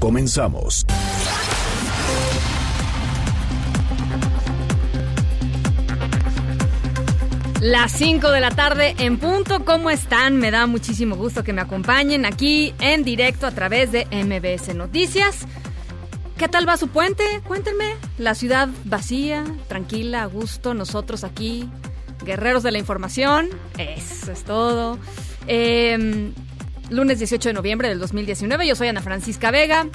Comenzamos. Las 5 de la tarde en punto. ¿Cómo están? Me da muchísimo gusto que me acompañen aquí en directo a través de MBS Noticias. ¿Qué tal va su puente? Cuéntenme. La ciudad vacía, tranquila, a gusto. Nosotros aquí, guerreros de la información. Eso es todo. Eh, lunes 18 de noviembre del 2019. Yo soy Ana Francisca Vega.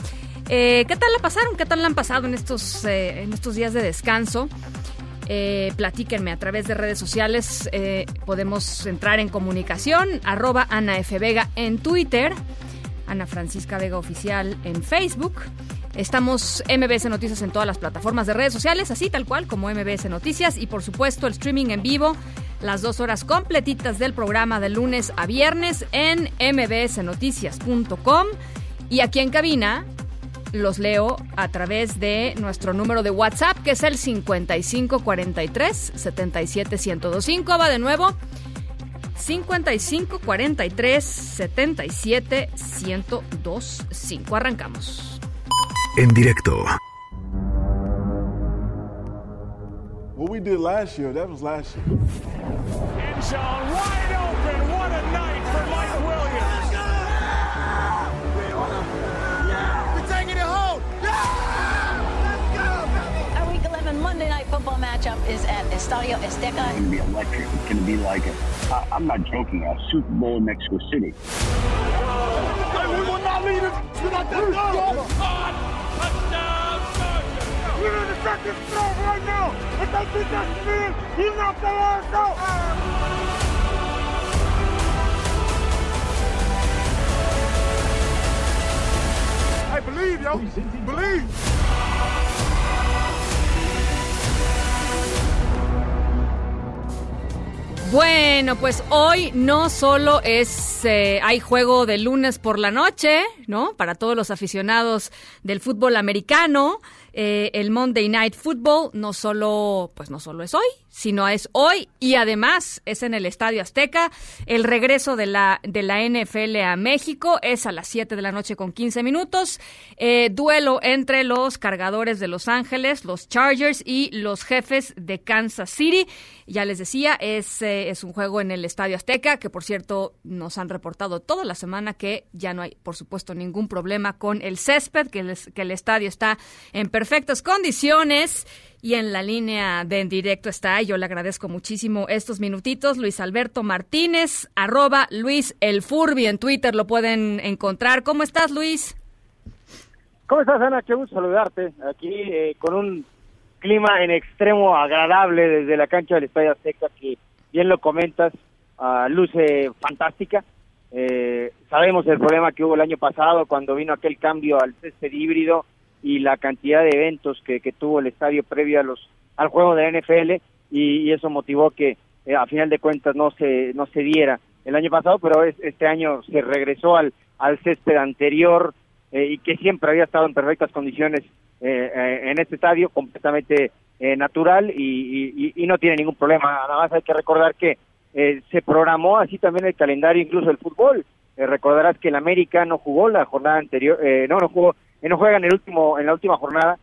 Eh, ¿Qué tal la pasaron? ¿Qué tal la han pasado en estos, eh, en estos días de descanso? Eh, platíquenme a través de redes sociales. podemos entrar en comunicación. Arroba Ana F. Vega en Twitter. Ana Francisca Vega Oficial en Facebook. Estamos MBS Noticias en todas las plataformas de redes sociales, así tal cual como MBS Noticias. Y por supuesto el streaming en vivo, las dos horas completitas del programa de lunes a viernes en mbsnoticias.com. Y aquí en cabina los leo a través de nuestro número de WhatsApp, que es el 5543 77125. Va de nuevo. 5543 77 1025. Arrancamos. En directo What we did last year, that was last year. End zone wide open. What a night for Mike Williams. We're taking it home. Our Week 11 Monday Night Football matchup is at Estadio Azteca. going to be electric. It's going to be like a, I, I'm not joking, a Super Bowl in Mexico City. Hey, we will not leave it. That Believe. Bueno, pues hoy no solo es eh, hay juego de lunes por la noche, ¿no? Para todos los aficionados del fútbol americano, eh, el Monday Night Football no solo, pues no solo es hoy, sino es hoy y además es en el Estadio Azteca. El regreso de la de la NFL a México es a las 7 de la noche con 15 minutos. Eh, duelo entre los cargadores de Los Ángeles, los Chargers y los jefes de Kansas City. Ya les decía, es, eh, es un juego en el Estadio Azteca, que por cierto nos han reportado toda la semana que ya no hay, por supuesto, ningún problema con el césped, que el, que el estadio está en perfectas condiciones. Y en la línea de en directo está, yo le agradezco muchísimo estos minutitos, Luis Alberto Martínez, arroba Luis El Furby en Twitter, lo pueden encontrar. ¿Cómo estás, Luis? ¿Cómo estás, Ana? Qué gusto saludarte. Aquí eh, con un clima en extremo agradable desde la cancha del Estadio Azteca, que bien lo comentas, ah, luce fantástica. Eh, sabemos el problema que hubo el año pasado cuando vino aquel cambio al césped híbrido y la cantidad de eventos que, que tuvo el estadio previo a los al juego de NFL y, y eso motivó que eh, a final de cuentas no se no se diera el año pasado, pero es- este año se regresó al al césped anterior eh, y que siempre había estado en perfectas condiciones eh, eh, en este estadio, completamente natural y, y- y- no tiene ningún problema. Nada más hay que recordar que se programó así también el calendario incluso el fútbol. Recordarás que el América no jugó la jornada anterior, no, no jugó, no juega en el último, en la última jornada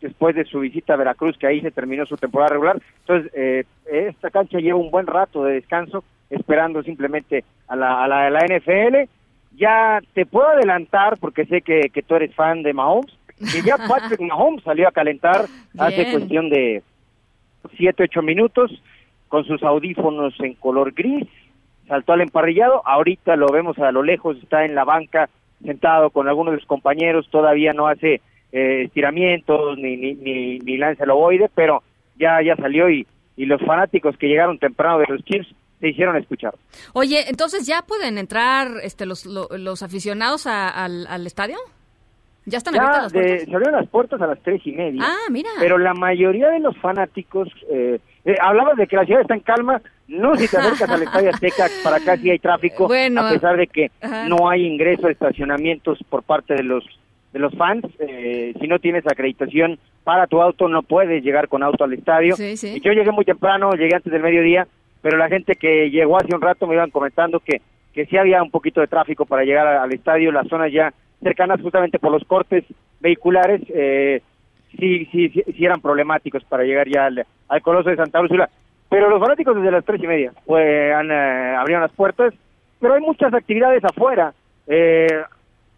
después de su visita a Veracruz, que ahí se terminó su temporada regular. Entonces, eh, esta cancha lleva un buen rato de descanso, esperando simplemente a la, a la, a la NFL. Ya te puedo adelantar, porque sé que, que tú eres fan de Mahomes, que ya Patrick Mahomes salió a calentar hace cuestión de siete, ocho minutos, con sus audífonos en color gris, saltó al emparrillado, ahorita lo vemos a lo lejos, está en la banca sentado con algunos de sus compañeros, todavía no hace eh, estiramientos ni, ni, ni, ni lanza el ovoide, pero ya, ya salió y, y los fanáticos que llegaron temprano de los Chiefs se hicieron escuchar. Oye, entonces ya pueden entrar este, los, lo- los aficionados a- al, al estadio? ¿Ya están Ya, abiertas las de- puertas? se abrieron las puertas a las tres y media. Ah, mira. Pero la mayoría de los fanáticos, eh, eh, hablabas de que la ciudad está en calma, no si te acercas al Estadio Azteca, para acá sí hay tráfico, Bueno, a pesar de que ajá. no hay ingreso a estacionamientos por parte de los de los fans, eh, si no tienes acreditación para tu auto no puedes llegar con auto al estadio. Sí, Yo llegué muy temprano, llegué antes del mediodía, pero la gente que llegó hace un rato me iban comentando que que sí había un poquito de tráfico para llegar al estadio, las zonas ya cercanas justamente por los cortes vehiculares, eh, sí, sí, sí, sí eran problemáticos para llegar ya al, Coloso de Santa Úrsula. Pero los fanáticos desde las tres y media pues, han, eh, abrieron las puertas, pero hay muchas actividades afuera. Eh,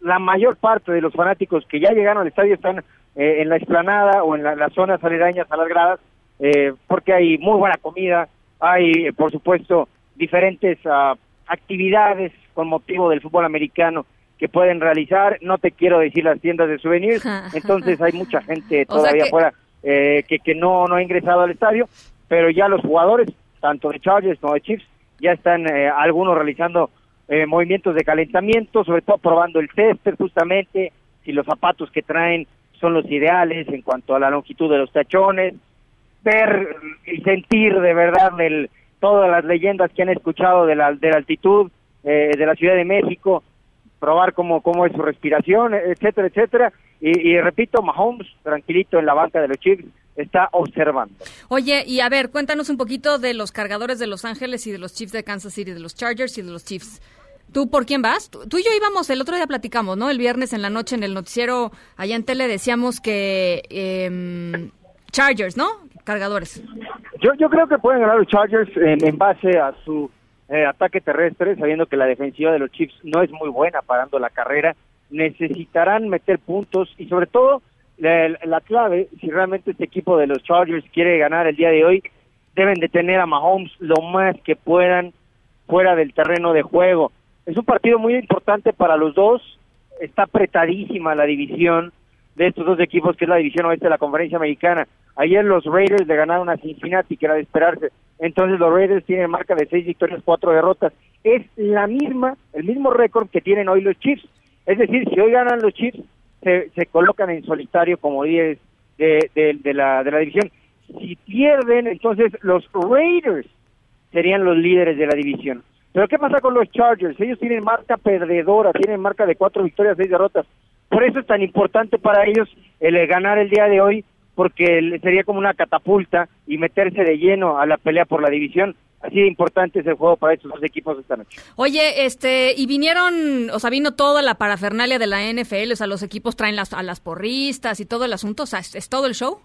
la mayor parte de los fanáticos que ya llegaron al estadio están eh, en la explanada o en la- las zonas aledañas a las gradas, eh, porque hay muy buena comida, hay, por supuesto, diferentes ah, actividades con motivo del fútbol americano que pueden realizar. No te quiero decir las tiendas de souvenirs, entonces hay mucha gente O sea todavía que- afuera eh, que, que no, no ha ingresado al estadio, pero ya los jugadores, tanto de Chargers como de Chiefs, ya están eh, algunos realizando eh, movimientos de calentamiento, sobre todo probando el césped justamente, si los zapatos que traen son los ideales en cuanto a la longitud de los tachones, ver y sentir de verdad el, todas las leyendas que han escuchado de la, de la altitud eh, de la Ciudad de México, probar cómo, cómo es su respiración, etcétera, etcétera. Y, y repito, Mahomes, tranquilito en la banca de los Chiefs, está observando. Oye, y a ver, cuéntanos un poquito de los cargadores de Los Ángeles y de los Chiefs de Kansas City, de los Chargers y de los Chiefs. ¿Tú por quién vas? Tú, tú y yo íbamos, el otro día platicamos, ¿no? El viernes en la noche en el noticiero allá en tele decíamos que em, Chargers, ¿no? Cargadores. Yo, yo creo que pueden ganar los Chargers en, en base a su eh, ataque terrestre, sabiendo que la defensiva de los Chiefs no es muy buena parando la carrera. Necesitarán meter puntos y sobre todo la, la clave, si realmente este equipo de los Chargers quiere ganar el día de hoy, deben de tener a Mahomes lo más que puedan fuera del terreno de juego. Es un partido muy importante para los dos, está apretadísima la división de estos dos equipos, que es la división oeste de la conferencia americana. Ayer los Raiders le ganaron a Cincinnati, que era de esperarse. Entonces los Raiders tienen marca de seis victorias, cuatro derrotas. Es la misma, el mismo récord que tienen hoy los Chiefs. Es decir, si hoy ganan los Chiefs, se, colocan en solitario como 10 de, de, de la, de la división. Si pierden, entonces los Raiders serían los líderes de la división. Pero ¿qué pasa con los Chargers? Ellos tienen marca perdedora, tienen marca de cuatro victorias, seis derrotas. Por eso es tan importante para ellos el eh, ganar el día de hoy, porque sería como una catapulta y meterse de lleno a la pelea por la división. Así de importante es el juego para estos dos equipos esta noche. Oye, este, y vinieron, o sea, vino toda la parafernalia de la NFL, o sea, los equipos traen las, a las porristas y todo el asunto, o sea, ¿es, es todo el show?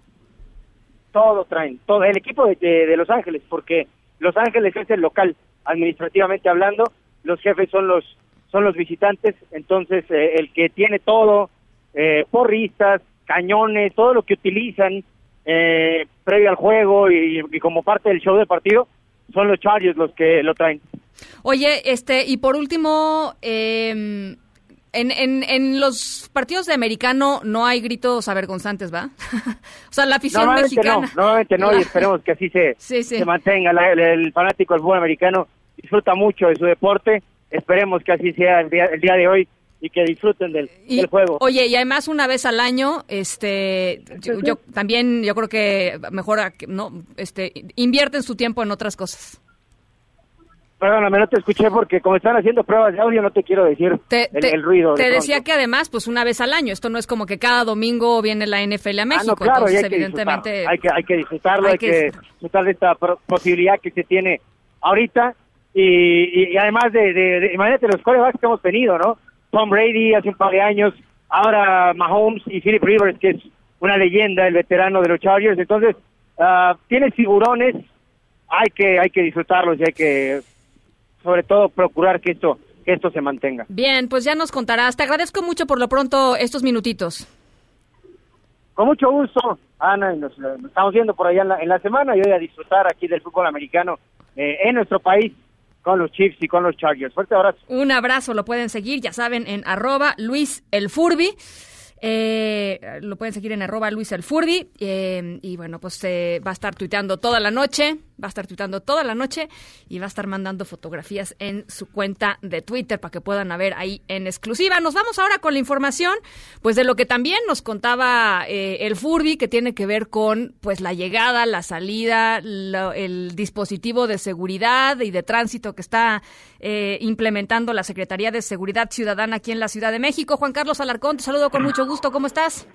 Todo traen, todo el equipo de, de- de Los Ángeles, porque Los Ángeles es el local, administrativamente hablando, los jefes son los son los visitantes, entonces eh, el que tiene todo, eh, porristas, cañones, todo lo que utilizan eh, previo al juego y, y como parte del show del partido, son los Chargers los que lo traen. Oye, este, y por último, eh, en, en, en los partidos de americano no hay gritos avergonzantes, ¿va? o sea, la afición mexicana. no, normalmente no, y esperemos que así se, Sí, sí. se mantenga. La- el, el fanático del fútbol americano disfruta mucho de su deporte, esperemos que así sea el día, el día de hoy y que disfruten del, Y, del juego. Oye, y además una vez al año, este, yo, yo también, yo creo que mejor, no, este, invierten su tiempo en otras cosas. Perdóname, no te escuché porque como están haciendo pruebas de audio no te quiero decir Te, el, te- el ruido. de te decía que además, pues una vez al año, esto no es como que cada domingo viene la NFL a Ah, México, no, claro, entonces hay evidentemente... Hay que, hay que disfrutarlo, hay hay, que que, disfrutar de esta posibilidad que se tiene ahorita. Y, y- y además de, de- de- imagínate los corebacks que hemos tenido, ¿no? Tom Brady hace un par de años, ahora Mahomes y Philip Rivers, que es una leyenda, el veterano de los Chargers. Entonces, ah, tienes figurones, hay que, hay que disfrutarlos y hay que, sobre todo, procurar que esto, que esto se mantenga. Bien, pues ya nos contarás. Te agradezco mucho por lo pronto estos minutitos. Con mucho gusto, Ana, y nos, eh, nos estamos viendo por allá en la, en la semana y hoy a disfrutar aquí del fútbol americano eh, en nuestro país con los Chiefs y con los Chargers. Fuerte abrazo. Un abrazo, lo pueden seguir, ya saben, en arroba Luis el Furby. Eh, lo pueden seguir en arroba Luis el Furby. eh, y bueno, pues eh, va a estar tuiteando toda la noche va a estar tuitando toda la noche y va a estar mandando fotografías en su cuenta de Twitter para que puedan ver ahí en exclusiva. Nos vamos ahora con la información, pues de lo que también nos contaba eh, el Furby, que tiene que ver con pues la llegada, la salida, el dispositivo de seguridad y de tránsito que está eh, implementando la Secretaría de Seguridad Ciudadana aquí en la Ciudad de México. Juan Carlos Alarcón, te saludo con mucho gusto. ¿Cómo estás?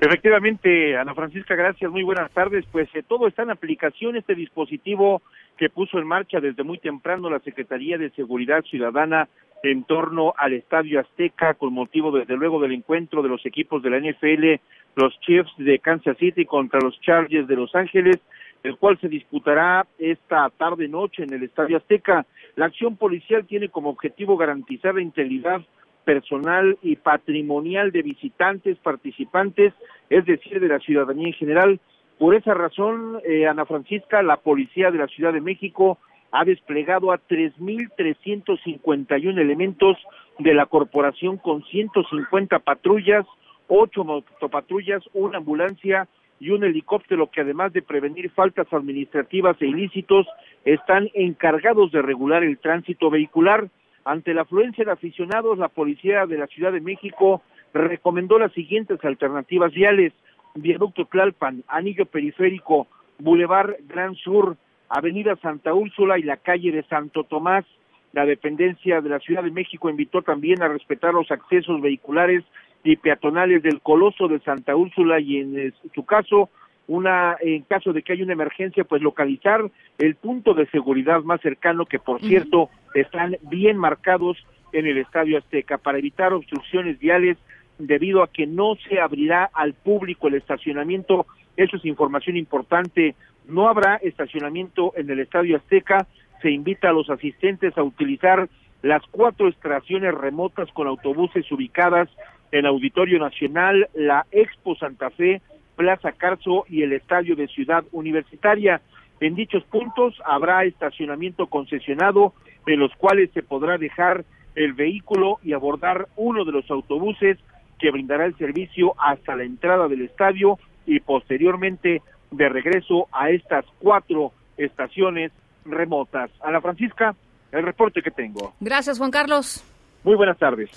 Efectivamente, Ana Francisca, gracias, muy buenas tardes. Pues eh, todo está en aplicación, este dispositivo que puso en marcha desde muy temprano la Secretaría de Seguridad Ciudadana en torno al Estadio Azteca, con motivo desde luego del encuentro de los equipos de la NFL, los Chiefs de Kansas City contra los Chargers de Los Ángeles, el cual se disputará esta tarde-noche en el Estadio Azteca. La acción policial tiene como objetivo garantizar la integridad personal y patrimonial de visitantes, participantes, es decir, de la ciudadanía en general. Por esa razón, eh, Ana Francisca, la policía de la Ciudad de México ha desplegado a 3.351 elementos de la corporación con 150 patrullas, ocho motopatrullas, una ambulancia y un helicóptero que además de prevenir faltas administrativas e ilícitos, están encargados de regular el tránsito vehicular. Ante la afluencia de aficionados, la policía de la Ciudad de México recomendó las siguientes alternativas viales: Viaducto Tlalpan, Anillo Periférico, Boulevard Gran Sur, Avenida Santa Úrsula y la calle de Santo Tomás. La dependencia de la Ciudad de México invitó también a respetar los accesos vehiculares y peatonales del Coloso de Santa Úrsula y en su caso una en caso de que haya una emergencia pues localizar el punto de seguridad más cercano que por cierto están bien marcados en el Estadio Azteca para evitar obstrucciones viales debido a que no se abrirá al público el estacionamiento. Eso es información importante. No habrá estacionamiento en el Estadio Azteca. Se invita a los asistentes a utilizar las cuatro estaciones remotas con autobuses ubicadas en Auditorio Nacional, la Expo Santa Fe, Plaza Carso y el Estadio de Ciudad Universitaria. En dichos puntos habrá estacionamiento concesionado en los cuales se podrá dejar el vehículo y abordar uno de los autobuses que brindará el servicio hasta la entrada del estadio y posteriormente de regreso a estas cuatro estaciones remotas. A la Francisca, el reporte que tengo. Gracias, Juan Carlos. Muy buenas tardes.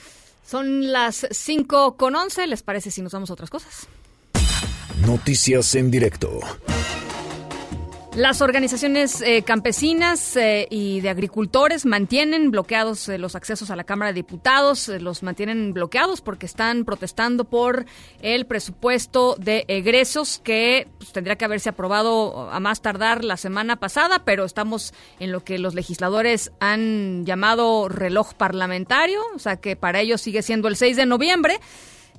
Son las 5 con 11. ¿Les parece si nos vamos a otras cosas? Noticias en directo. Las organizaciones eh, campesinas eh, y de agricultores mantienen bloqueados eh, los accesos a la Cámara de Diputados, los mantienen bloqueados porque están protestando por el presupuesto de egresos que pues, tendría que haberse aprobado a más tardar la semana pasada, pero estamos en lo que los legisladores han llamado reloj parlamentario, o sea que para ellos sigue siendo el 6 de noviembre.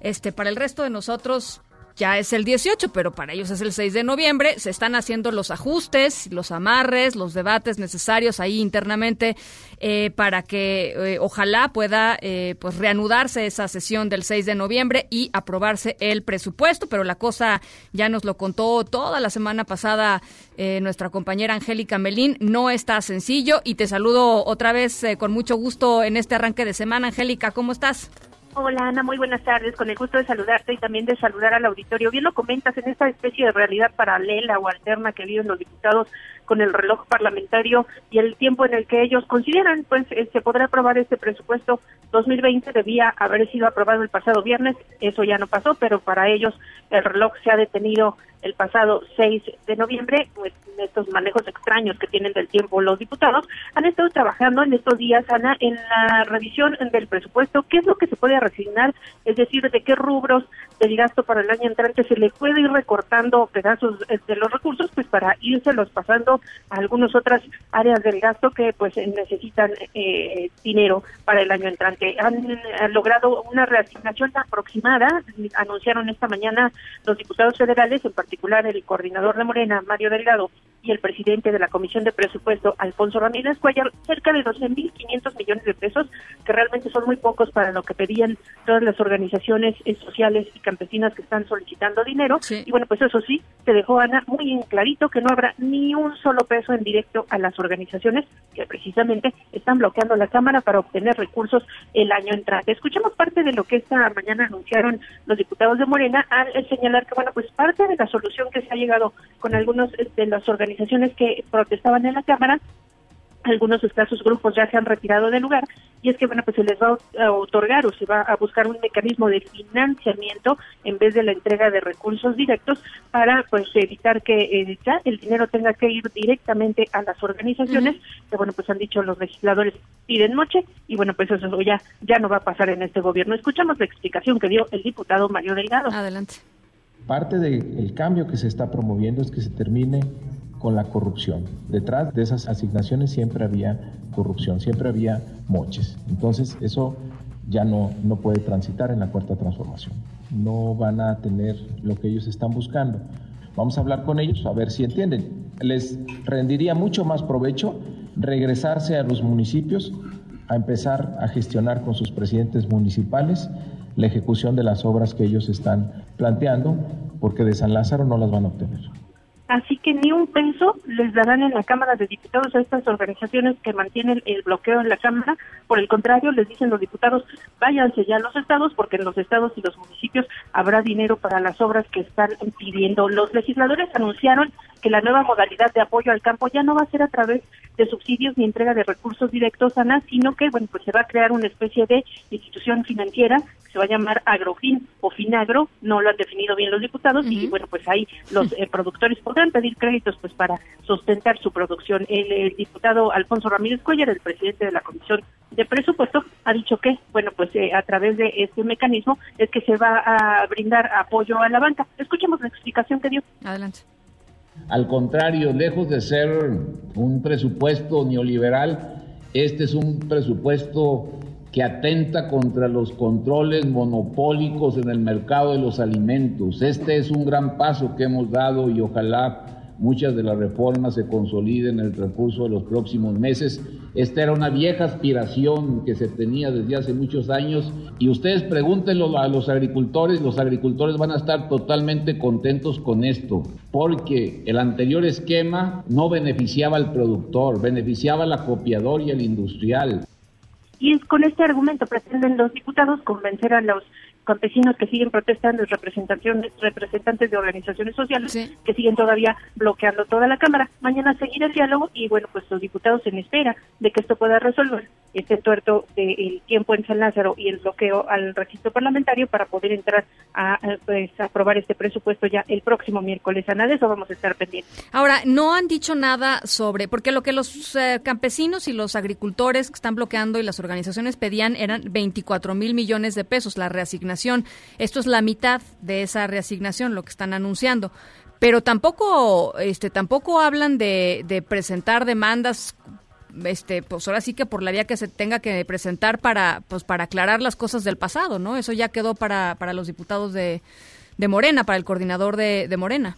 Este, para el resto de nosotros, ya es el 18, pero para ellos es el 6 de noviembre. Se están haciendo los ajustes, los amarres, los debates necesarios ahí internamente eh, para que eh, ojalá pueda eh, pues reanudarse esa sesión del 6 de noviembre y aprobarse el presupuesto. Pero la cosa ya nos lo contó toda la semana pasada nuestra compañera Angélica Melín. No está sencillo y te saludo otra vez con mucho gusto en este arranque de semana. Angélica, ¿cómo estás? Hola Ana, muy buenas tardes. Con el gusto de saludarte y también de saludar al auditorio. Bien lo comentas en esta especie de realidad paralela o alterna que viven los diputados con el reloj parlamentario y el tiempo en el que ellos consideran, pues eh, se podrá aprobar este presupuesto 2020 debía haber sido aprobado el pasado viernes, eso ya no pasó, pero para ellos el reloj se ha detenido el pasado 6 de noviembre, pues estos manejos extraños que tienen del tiempo los diputados, han estado trabajando en estos días, Ana, en la revisión del presupuesto, qué es lo que se puede resignar, es decir, de qué rubros del gasto para el año entrante se le puede ir recortando pedazos de los recursos, pues para los pasando a algunas otras áreas del gasto que pues necesitan eh, dinero para el año entrante. Han, han logrado una reasignación aproximada, anunciaron esta mañana los diputados federales, en particular el coordinador de Morena, Mario Delgado, y el presidente de la Comisión de Presupuesto, Alfonso Ramírez Cuellar, cerca de 12.500 millones de pesos, que realmente son muy pocos para lo que pedían todas las organizaciones eh, sociales y campesinas que están solicitando dinero. Y bueno, pues eso sí, se dejó Ana muy en clarito que no habrá ni un solo peso en directo a las organizaciones que precisamente están bloqueando la Cámara para obtener recursos el año entrante. Escuchemos parte de lo que esta mañana anunciaron los diputados de Morena al señalar que, bueno, pues parte de la solución que se ha llegado con algunos de las organizaciones organizaciones que protestaban en la Cámara algunos escasos grupos ya se han retirado del lugar y es que bueno pues se les va a otorgar o se va a buscar un mecanismo de financiamiento en vez de la entrega de recursos directos para pues evitar que eh, ya el dinero tenga que ir directamente a las organizaciones que bueno pues han dicho los legisladores piden noche y bueno pues eso ya ya no va a pasar en este gobierno. Escuchamos la explicación que dio el diputado Mario Delgado. Adelante. Parte del cambio que se está promoviendo es que se termine con la corrupción. Detrás de esas asignaciones siempre había corrupción, siempre había moches. Entonces eso ya no, no puede transitar en la cuarta transformación. No van a tener lo que ellos están buscando. Vamos a hablar con ellos a ver si entienden. Les rendiría mucho más provecho regresarse a los municipios a empezar a gestionar con sus presidentes municipales la ejecución de las obras que ellos están planteando, porque de San Lázaro no las van a obtener. Así que ni un peso les darán en la Cámara de Diputados a estas organizaciones que mantienen el bloqueo en la Cámara. Por el contrario, les dicen los diputados, váyanse ya a los estados, porque en los estados y los municipios habrá dinero para las obras que están pidiendo. Los legisladores anunciaron que la nueva modalidad de apoyo al campo ya no va a ser a través de subsidios ni entrega de recursos directos, Ana, sino que, bueno, pues se va a crear una especie de institución financiera que se va a llamar Agrofin o Finagro, no lo han definido bien los diputados, y bueno, pues ahí los eh, productores podrán pedir créditos pues para sustentar su producción. El, diputado Alfonso Ramírez Cuellar, el presidente de la Comisión de Presupuesto, ha dicho que, bueno, pues eh, a través de este mecanismo es que se va a brindar apoyo a la banca. Escuchemos la explicación que dio. Adelante. Al contrario, lejos de ser un presupuesto neoliberal, este es un presupuesto que atenta contra los controles monopólicos en el mercado de los alimentos. Este es un gran paso que hemos dado y ojalá muchas de las reformas se consoliden en el recurso de los próximos meses. Esta era una vieja aspiración que se tenía desde hace muchos años y ustedes pregúntenlo a los agricultores, los agricultores van a estar totalmente contentos con esto, porque el anterior esquema no beneficiaba al productor, beneficiaba al acopiador y al industrial. Y con este argumento pretenden los diputados convencer a los campesinos que siguen protestando, representaciones, representantes de organizaciones sociales que siguen todavía bloqueando toda la Cámara. Mañana seguirá el diálogo y bueno, pues los diputados en espera de que esto pueda resolver este tuerto del tiempo en San Lázaro y el bloqueo al registro parlamentario para poder entrar a pues, aprobar este presupuesto ya el próximo miércoles. A nada de eso vamos a estar pendientes. Ahora, no han dicho nada sobre, porque lo que los eh, campesinos y los agricultores que están bloqueando y las organizaciones pedían eran 24 mil millones de pesos, la reasignación. Esto es la mitad de esa reasignación, lo que están anunciando pero tampoco este tampoco hablan de, de presentar demandas este, pues ahora sí que por la vía que se tenga que presentar para, pues para aclarar las cosas del pasado, ¿no? Eso ya quedó para, para los diputados de, de Morena, para el coordinador de, Morena.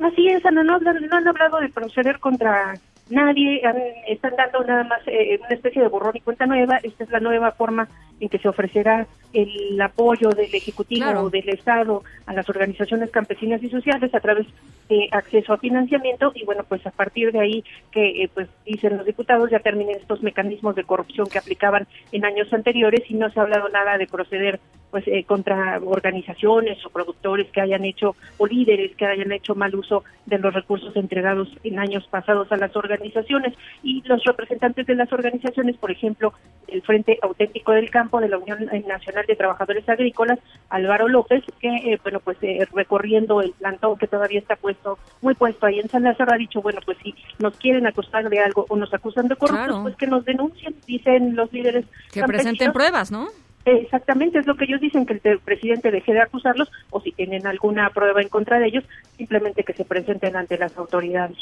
Así es, no, no, no han hablado de proceder contra nadie, están dando nada más eh, una especie de borrón y cuenta nueva, esta es la nueva forma en que se ofrecerá el apoyo del Ejecutivo o del Estado a las organizaciones campesinas y sociales a través de acceso a financiamiento. Y bueno, pues a partir de ahí que eh, pues dicen los diputados ya terminen estos mecanismos de corrupción que aplicaban en años anteriores y no se ha hablado nada de proceder pues eh, contra organizaciones o productores que hayan hecho o líderes que hayan hecho mal uso de los recursos entregados en años pasados a las organizaciones. Y los representantes de las organizaciones, por ejemplo, el Frente Auténtico del Campo de la Unión Nacional de Trabajadores Agrícolas, Álvaro López, que eh, bueno, pues eh, recorriendo el plantón que todavía está puesto muy puesto ahí en San Lázaro ha dicho, bueno, pues si nos quieren acusar de algo o nos acusan de corrupción, pues que nos denuncien, dicen los líderes que presenten pruebas, ¿no? Exactamente, es lo que ellos dicen, que el presidente deje de acusarlos o si tienen alguna prueba en contra de ellos, simplemente que se presenten ante las autoridades.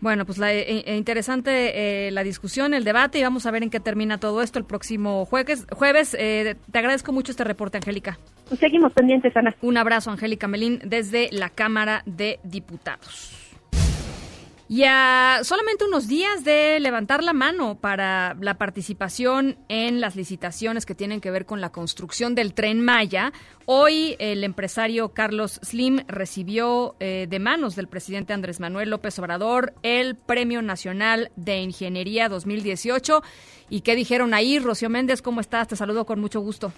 Bueno, pues la, eh, eh, interesante eh, la discusión, el debate y vamos a ver en qué termina todo esto el próximo jueves. jueves te agradezco mucho este reporte, Angélica. Seguimos pendientes, Ana. Un abrazo, Angélica Melín, desde la Cámara de Diputados. Y a solamente unos días de levantar la mano para la participación en las licitaciones que tienen que ver con la construcción del tren Maya, hoy el empresario Carlos Slim recibió eh, de manos del presidente Andrés Manuel López Obrador el Premio Nacional de Ingeniería 2018. ¿Y qué dijeron ahí? Rocío Méndez, ¿cómo estás? Te saludo con mucho gusto.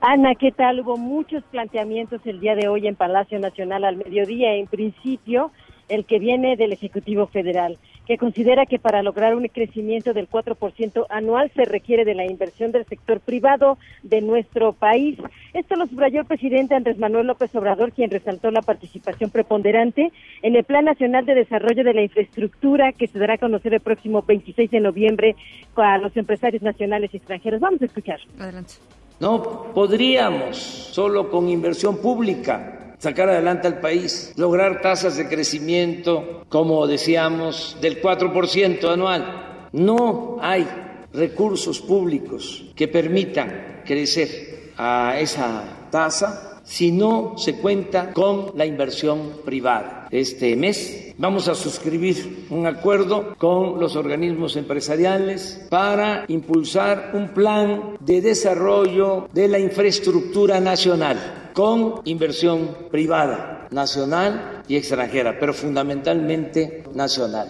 Ana, ¿qué tal? Hubo muchos planteamientos el día de hoy en Palacio Nacional al mediodía. En principio, el que viene del Ejecutivo Federal, que considera que para lograr un crecimiento del 4% anual se requiere de la inversión del sector privado de nuestro país. Esto lo subrayó el presidente Andrés Manuel López Obrador, quien resaltó la participación preponderante en el Plan Nacional de Desarrollo de la Infraestructura que se dará a conocer el próximo 26 de noviembre a los empresarios nacionales y extranjeros. Vamos a escuchar. Adelante. No podríamos solo con inversión pública sacar adelante al país, lograr tasas de crecimiento, como decíamos, del 4% anual. No hay recursos públicos que permitan crecer a esa tasa si no se cuenta con la inversión privada. Este mes vamos a suscribir un acuerdo con los organismos empresariales para impulsar un plan de desarrollo de la infraestructura nacional con inversión privada, nacional y extranjera, pero fundamentalmente nacional.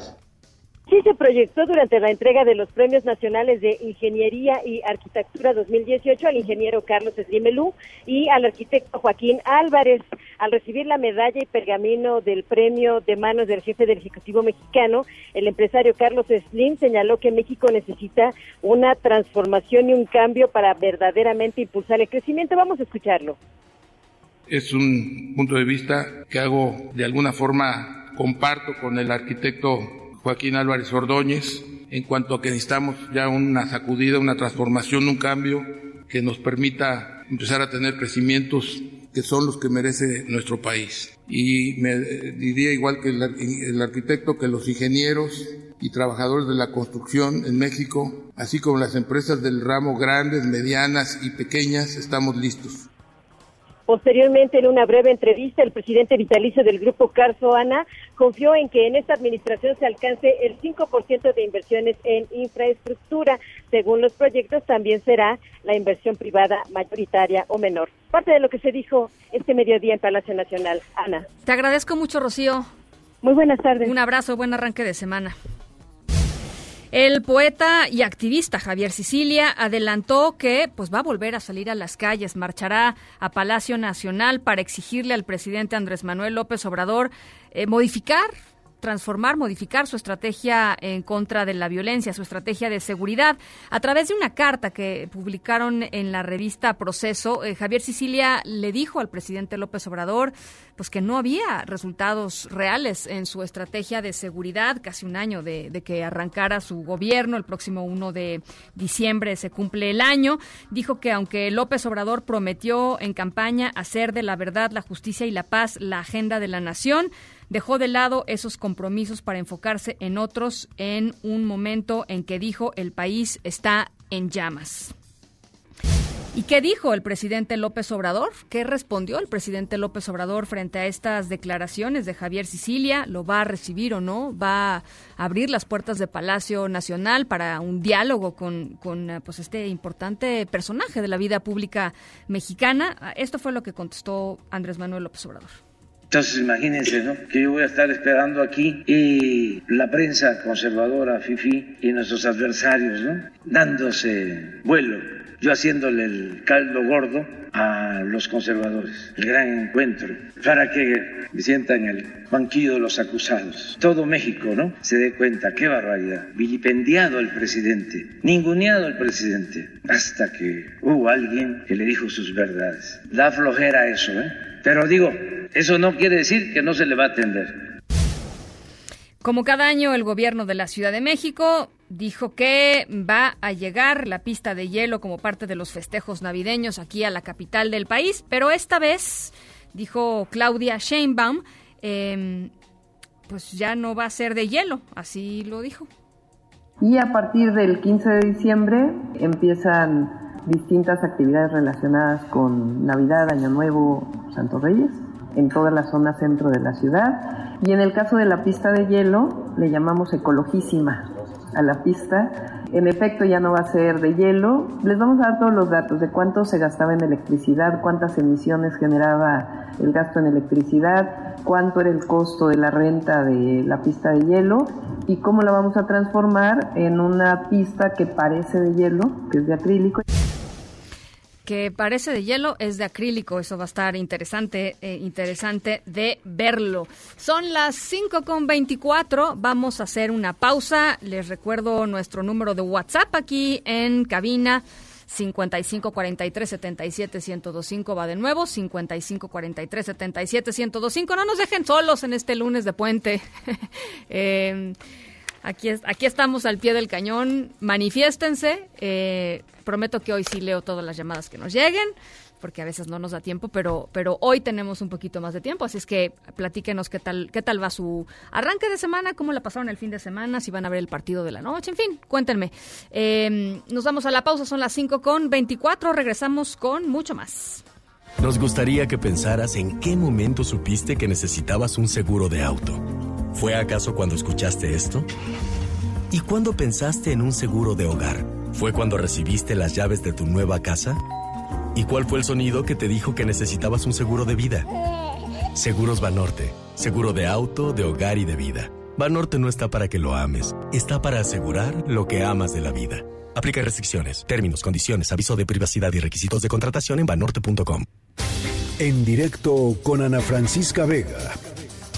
Sí se proyectó durante la entrega de los Premios Nacionales de Ingeniería y Arquitectura 2018 al ingeniero Carlos Eslimelú y al arquitecto Joaquín Álvarez. Al recibir la medalla y pergamino del premio de manos del jefe del Ejecutivo mexicano, el empresario Carlos Slim señaló que México necesita una transformación y un cambio para verdaderamente impulsar el crecimiento. Vamos a escucharlo es un punto de vista que hago de alguna forma comparto con el arquitecto Joaquín Álvarez Ordóñez en cuanto a que necesitamos ya una sacudida, una transformación, un cambio que nos permita empezar a tener crecimientos que son los que merece nuestro país. Y me diría igual que el, arquitecto que los ingenieros y trabajadores de la construcción en México, así como las empresas del ramo grandes, medianas y pequeñas, estamos listos. Posteriormente, en una breve entrevista, el presidente vitalicio del grupo Carso Ana confió en que en esta administración se alcance el 5% de inversiones en infraestructura. Según los proyectos, también será la inversión privada mayoritaria o menor. Parte de lo que se dijo este mediodía en Palacio Nacional. Ana. Te agradezco mucho, Rocío. Muy buenas tardes. Un abrazo, buen arranque de semana. El poeta y activista Javier Sicilia adelantó que pues va a volver a salir a las calles, marchará a Palacio Nacional para exigirle al presidente Andrés Manuel López Obrador eh, modificar transformar, modificar su estrategia en contra de la violencia, su estrategia de seguridad. A través de una carta que publicaron en la revista Proceso, eh, Javier Sicilia le dijo al presidente López Obrador pues que no había resultados reales en su estrategia de seguridad, casi un año de, de que arrancara su gobierno, el próximo 1 de diciembre se cumple el año. Dijo que aunque López Obrador prometió en campaña hacer de la verdad, la justicia y la paz la agenda de la nación, dejó de lado esos compromisos para enfocarse en otros en un momento en que dijo el país está en llamas. ¿Y qué dijo el presidente López Obrador? ¿Qué respondió el presidente López Obrador frente a estas declaraciones de Javier Sicilia? ¿Lo va a recibir o no? ¿Va a abrir las puertas de Palacio Nacional para un diálogo con, con pues, este importante personaje de la vida pública mexicana? Esto fue lo que contestó Andrés Manuel López Obrador. Entonces imagínense, ¿no? Que yo voy a estar esperando aquí y la prensa conservadora, FIFI, y nuestros adversarios, ¿no? Dándose vuelo, yo haciéndole el caldo gordo a los conservadores, el gran encuentro, para que sientan en el banquillo de los acusados. Todo México, ¿no? Se dé cuenta, qué barbaridad. Vilipendiado el presidente, ninguneado el presidente, hasta que hubo alguien que le dijo sus verdades. Da flojera eso, ¿eh? Pero digo, eso no quiere decir que no se le va a atender. Como cada año, el gobierno de la Ciudad de México dijo que va a llegar la pista de hielo como parte de los festejos navideños aquí a la capital del país, pero esta vez, dijo Claudia Sheinbaum, eh, pues ya no va a ser de hielo, así lo dijo. Y a partir del 15 de diciembre empiezan distintas actividades relacionadas con Navidad, Año Nuevo, Santos Reyes en toda la zona centro de la ciudad. Y en el caso de la pista de hielo, le llamamos ecologísima a la pista. En efecto, ya no va a ser de hielo. Les vamos a dar todos los datos de cuánto se gastaba en electricidad, cuántas emisiones generaba el gasto en electricidad, cuánto era el costo de la renta de la pista de hielo y cómo la vamos a transformar en una pista que parece de hielo, que es de acrílico. Que parece de hielo es de acrílico. Eso va a estar interesante, eh, interesante de verlo. Son las 5 con 24. Vamos a hacer una pausa. Les recuerdo nuestro número de WhatsApp aquí en cabina. 55 43 77 1025 va de nuevo 55 43 77 1025 no nos dejen solos en este lunes de puente eh, Aquí, estamos al pie del cañón. Manifiéstense. Eh, prometo que hoy sí leo todas las llamadas que nos lleguen, porque a veces no nos da tiempo, pero, hoy tenemos un poquito más de tiempo. Así es que platíquenos qué tal, qué tal va su arranque de semana, cómo la pasaron el fin de semana, si van a ver el partido de la noche, en fin, cuéntenme. Em, nos vamos a la pausa, son las 5 con 24. Regresamos con mucho más. Nos gustaría que pensaras en qué momento supiste que necesitabas un seguro de auto. ¿Fue acaso cuando escuchaste esto? ¿Y cuándo pensaste en un seguro de hogar? ¿Fue cuando recibiste las llaves de tu nueva casa? ¿Y cuál fue el sonido que te dijo que necesitabas un seguro de vida? Seguros Banorte, seguro de auto, de hogar y de vida. Banorte no está para que lo ames, está para asegurar lo que amas de la vida. Aplica restricciones, términos, condiciones, aviso de privacidad y requisitos de contratación en banorte.com. En directo con Ana Francisca Vega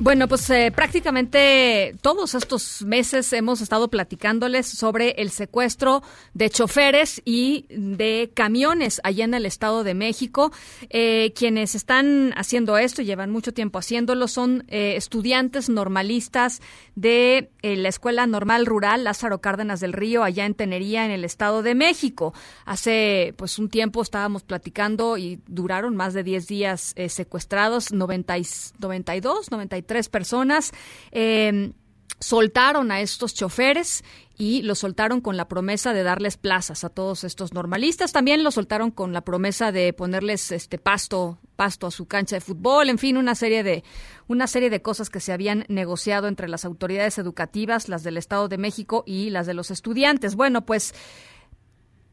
Bueno, pues eh, prácticamente todos estos meses hemos estado platicándoles sobre el secuestro de choferes y de camiones allá en el Estado de México. Eh, quienes están haciendo esto, llevan mucho tiempo haciéndolo, son eh, estudiantes normalistas de la Escuela Normal Rural Lázaro Cárdenas del Río, allá en Tenería, en el Estado de México. Hace pues un tiempo estábamos platicando y duraron más de 10 días secuestrados, 90, 92, 93 personas. Eh, soltaron a estos choferes y los soltaron con la promesa de darles plazas a todos estos normalistas. También los soltaron con la promesa de ponerles este pasto, pasto a su cancha de fútbol, en fin, una serie de una serie de cosas que se habían negociado entre las autoridades educativas, las del Estado de México y las de los estudiantes. Bueno, pues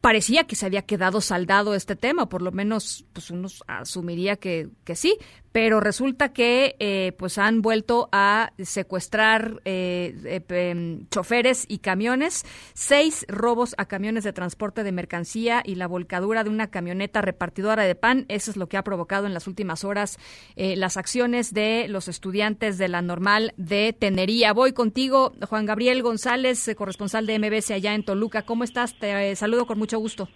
parecía que se había quedado saldado este tema, por lo menos pues uno asumiría que, que sí, pero resulta que eh, pues han vuelto a secuestrar eh, eh, em, choferes y camiones, seis robos a camiones de transporte de mercancía y la volcadura de una camioneta repartidora de pan. Eso es lo que ha provocado en las últimas horas las acciones de los estudiantes de la normal de Tenería. Voy contigo, Juan Gabriel González, corresponsal de MBS allá en Toluca. ¿Cómo estás? Te saludo con mucho gusto.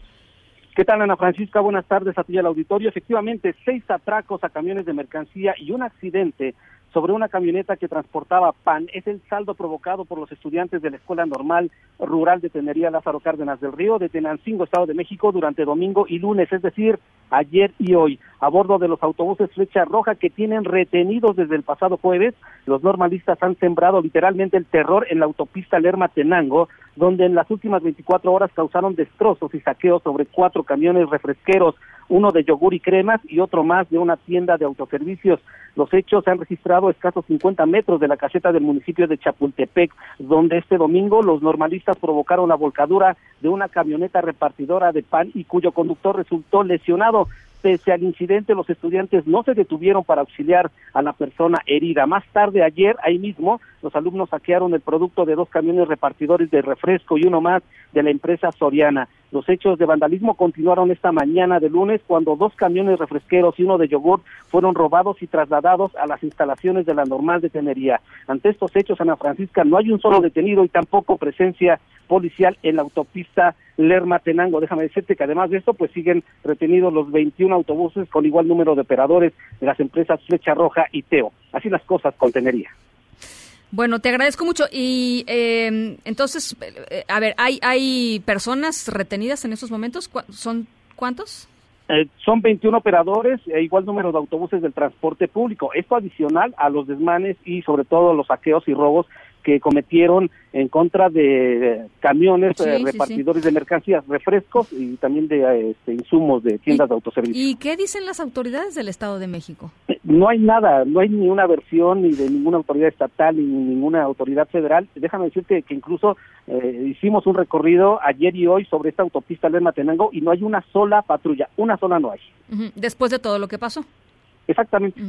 ¿Qué tal, Ana Francisca? Buenas tardes a ti y al auditorio. Efectivamente, seis atracos a camiones de mercancía y un accidente sobre una camioneta que transportaba pan. Es el saldo provocado por los estudiantes de la Escuela Normal Rural de Tenería Lázaro Cárdenas del Río de Tenancingo, Estado de México, durante domingo y lunes, es decir, ayer y hoy, a bordo de los autobuses Flecha Roja que tienen retenidos desde el pasado jueves. Los normalistas han sembrado literalmente el terror en la autopista Lerma-Tenango, donde en las últimas 24 horas causaron destrozos y saqueos sobre cuatro camiones refresqueros uno de yogur y cremas y otro más de una tienda de autoservicios. Los hechos se han registrado a escasos 50 metros de la caseta del municipio de Chapultepec, donde este domingo los normalistas provocaron la volcadura de una camioneta repartidora de pan y cuyo conductor resultó lesionado. Pese al incidente, los estudiantes no se detuvieron para auxiliar a la persona herida. Más tarde, ayer, ahí mismo, los alumnos saquearon el producto de dos camiones repartidores de refresco y uno más de la empresa Soriana. Los hechos de vandalismo continuaron esta mañana de lunes cuando dos camiones refresqueros y uno de yogur fueron robados y trasladados a las instalaciones de la normal de Tenería. Ante estos hechos, Ana Francisca, no hay un solo detenido y tampoco presencia policial en la autopista Lerma-Tenango. Déjame decirte que además de esto, pues siguen retenidos los 21 autobuses con igual número de operadores de las empresas Flecha Roja y Teo. Así las cosas con Tenería. Bueno, te agradezco mucho. Y eh, entonces, eh, a ver, ¿hay, ¿hay personas retenidas en estos momentos? ¿Son cuántos? Eh, son 21 operadores e igual número de autobuses del transporte público. Esto adicional a los desmanes y sobre todo los saqueos y robos que cometieron en contra de camiones eh, repartidores de mercancías, refrescos y también de este, insumos de tiendas de autoservicio. ¿Y qué dicen las autoridades del Estado de México? no hay nada, no hay ni una versión ni de ninguna autoridad estatal ni ninguna autoridad federal. Déjame decirte que incluso eh, hicimos un recorrido ayer y hoy sobre esta autopista Lerma Tenango y no hay una sola patrulla, una sola no hay. Después de todo lo que pasó. Exactamente.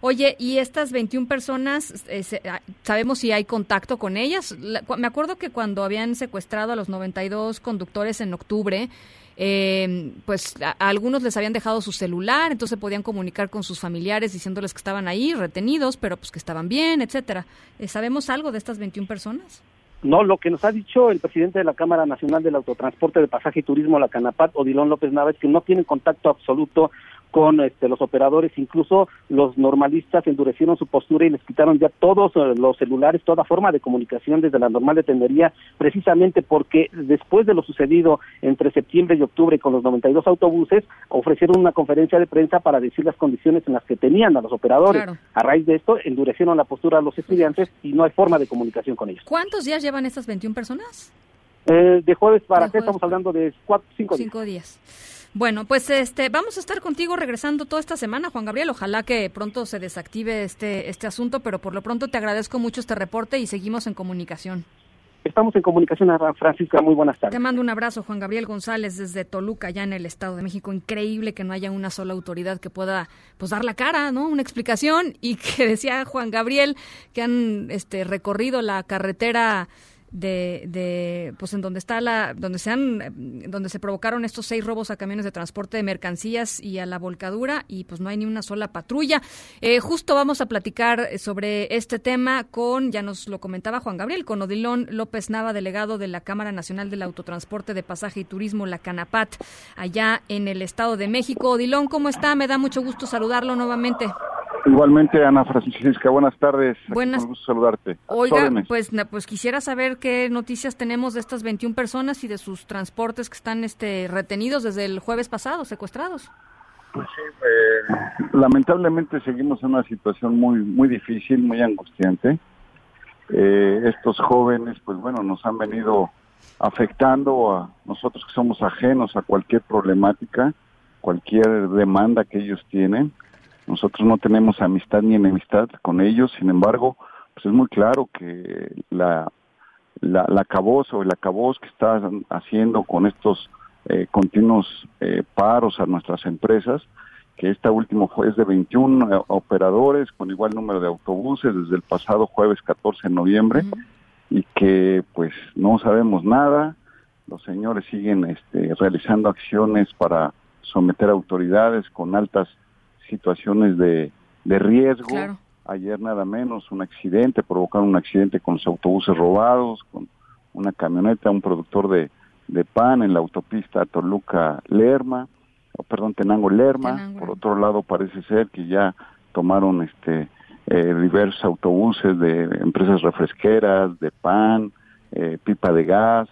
Oye, ¿y estas 21 personas, eh, ah, sabemos si hay contacto con ellas? me acuerdo que cuando habían secuestrado a los 92 conductores en octubre, eh, pues a, algunos les habían dejado su celular, entonces podían comunicar con sus familiares diciéndoles que estaban ahí retenidos, pero pues que estaban bien, etcétera. Eh, ¿Sabemos algo de estas 21 personas? No, lo que nos ha dicho el presidente de la Cámara Nacional del Autotransporte de Pasaje y Turismo, la Canapat, Odilón López Nava, es que no tienen contacto absoluto con este, los operadores, incluso los normalistas endurecieron su postura y les quitaron ya todos eh, los celulares, toda forma de comunicación desde la normal de tendería, precisamente porque después de lo sucedido entre septiembre y octubre con los 92 autobuses, ofrecieron una conferencia de prensa para decir las condiciones en las que tenían a los operadores. A raíz de esto, endurecieron la postura a los estudiantes y no hay forma de comunicación con ellos. ¿Cuántos días llevan estas 21 personas? Eh, de jueves para acá estamos hablando de cuatro, cinco, cinco días. Bueno, pues este, vamos a estar contigo regresando toda esta semana, Juan Gabriel. Ojalá que pronto se desactive este, este asunto, pero por lo pronto te agradezco mucho este reporte y seguimos en comunicación. Estamos en comunicación, Francisca. Muy buenas tardes. Te mando un abrazo, Juan Gabriel González, desde Toluca, ya en el Estado de México. Increíble que no haya una sola autoridad que pueda pues dar la cara, ¿no? Una explicación y que decía Juan Gabriel que han este, recorrido la carretera de, de, pues en donde está la donde se han donde se provocaron estos seis robos a camiones de transporte de mercancías y a la volcadura y pues no hay ni una sola patrulla. Eh, justo vamos a platicar sobre este tema con ya nos lo comentaba Juan Gabriel con Odilón López Nava delegado de la Cámara Nacional del Autotransporte de Pasaje y Turismo la Canapat allá en el Estado de México. Odilón cómo está me da mucho gusto saludarlo nuevamente Igualmente, Ana Francisca, buenas tardes. Buenas. gusto saludarte. Oiga, pues, pues quisiera saber qué noticias tenemos de estas 21 personas y de sus transportes que están este, retenidos desde el jueves pasado, secuestrados. Pues sí, eh, lamentablemente seguimos en una situación muy, muy difícil, muy angustiante. Eh, estos jóvenes, pues bueno, nos han venido afectando a nosotros que somos ajenos a cualquier problemática, cualquier demanda que ellos tienen nosotros no tenemos amistad ni enemistad con ellos, sin embargo, pues es muy claro que la, la, la o el acabos que está haciendo con estos eh, continuos eh, paros a nuestras empresas, que esta último es de 21 eh, operadores con igual número de autobuses desde el pasado jueves 14 de noviembre y que pues no sabemos nada, los señores siguen este, realizando acciones para someter autoridades con altas situaciones de, de riesgo. Ayer nada menos un accidente, provocaron un accidente con los autobuses robados, con una camioneta, un productor de, de pan en la autopista Toluca-Lerma, perdón, Tenango-Lerma. Por otro lado, parece ser que ya tomaron este eh, diversos autobuses de empresas refresqueras, de pan, eh, pipa de gas.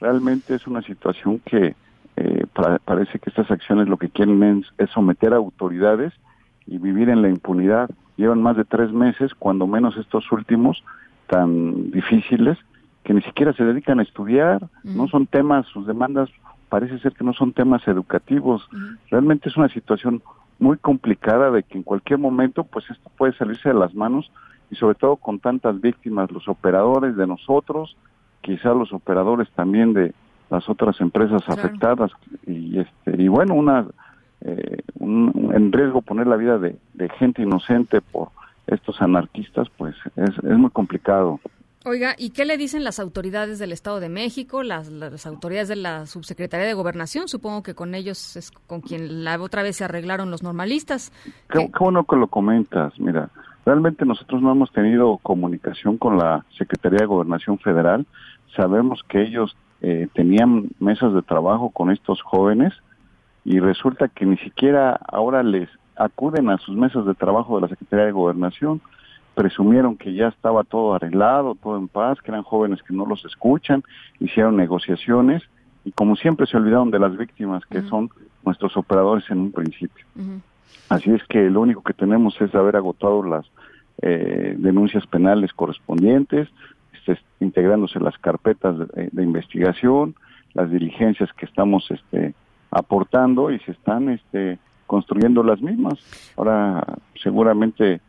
Realmente es una situación que eh, parece que estas acciones lo que quieren es, someter a autoridades y vivir en la impunidad. Llevan más de tres meses, cuando menos estos últimos, tan difíciles, que ni siquiera se dedican a estudiar, no son temas, sus demandas parece ser que no son temas educativos. Realmente es una situación muy complicada de que en cualquier momento pues esto puede salirse de las manos y sobre todo con tantas víctimas, los operadores de nosotros, quizá los operadores también de, las otras empresas afectadas y este y bueno una eh, en riesgo poner la vida de, gente inocente por estos anarquistas pues es, es muy complicado Oiga, ¿y qué le dicen las autoridades del Estado de México, las, las, autoridades de la Subsecretaría de Gobernación? Supongo que con ellos es con quien la otra vez se arreglaron los normalistas. Qué, qué bueno que lo comentas. Mira, realmente nosotros no hemos tenido comunicación con la Secretaría de Gobernación Federal. Sabemos que ellos eh, tenían mesas de trabajo con estos jóvenes y resulta que ni siquiera ahora les acuden a sus mesas de trabajo de la Secretaría de Gobernación, presumieron que ya estaba todo arreglado, todo en paz, que eran jóvenes que no los escuchan, hicieron negociaciones y como siempre se olvidaron de las víctimas que son nuestros operadores en un principio. Así es que lo único que tenemos es haber agotado las eh, denuncias penales correspondientes, integrándose las carpetas de, investigación, las diligencias que estamos este, aportando y se están este, construyendo las mismas. Ahora seguramente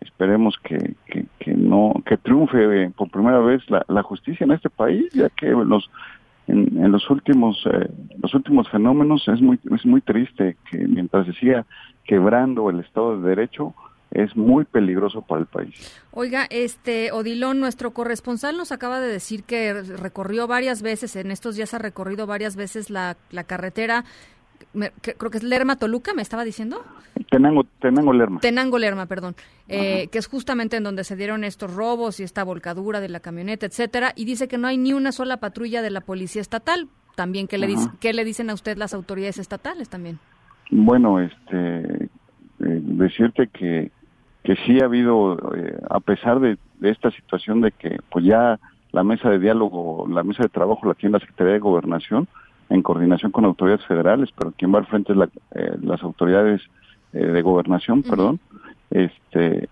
esperemos que, que, que no que triunfe por primera vez la, la, justicia en este país, ya que los en, los últimos eh, los últimos fenómenos es muy es muy triste que mientras siga quebrando el Estado de Derecho es muy peligroso para el país. Oiga, este Odilón, nuestro corresponsal nos acaba de decir que recorrió varias veces, en estos días ha recorrido varias veces la, la carretera creo que es Lerma Toluca, me estaba diciendo. Tenango, Tenango Lerma. Tenango Lerma, perdón. Eh, que es justamente en donde se dieron estos robos y esta volcadura de la camioneta, etcétera. Y dice que no hay ni una sola patrulla de la policía estatal. También, ¿qué le, dice, ¿qué le dicen a usted las autoridades estatales también? Bueno, este, eh, decirte que, que sí ha habido, eh, a pesar de, de esta situación de que pues ya la mesa de diálogo, la mesa de trabajo la tiene la Secretaría de Gobernación, en coordinación con autoridades federales, pero quien va al frente es la, eh, las autoridades eh, de gobernación, perdón, este,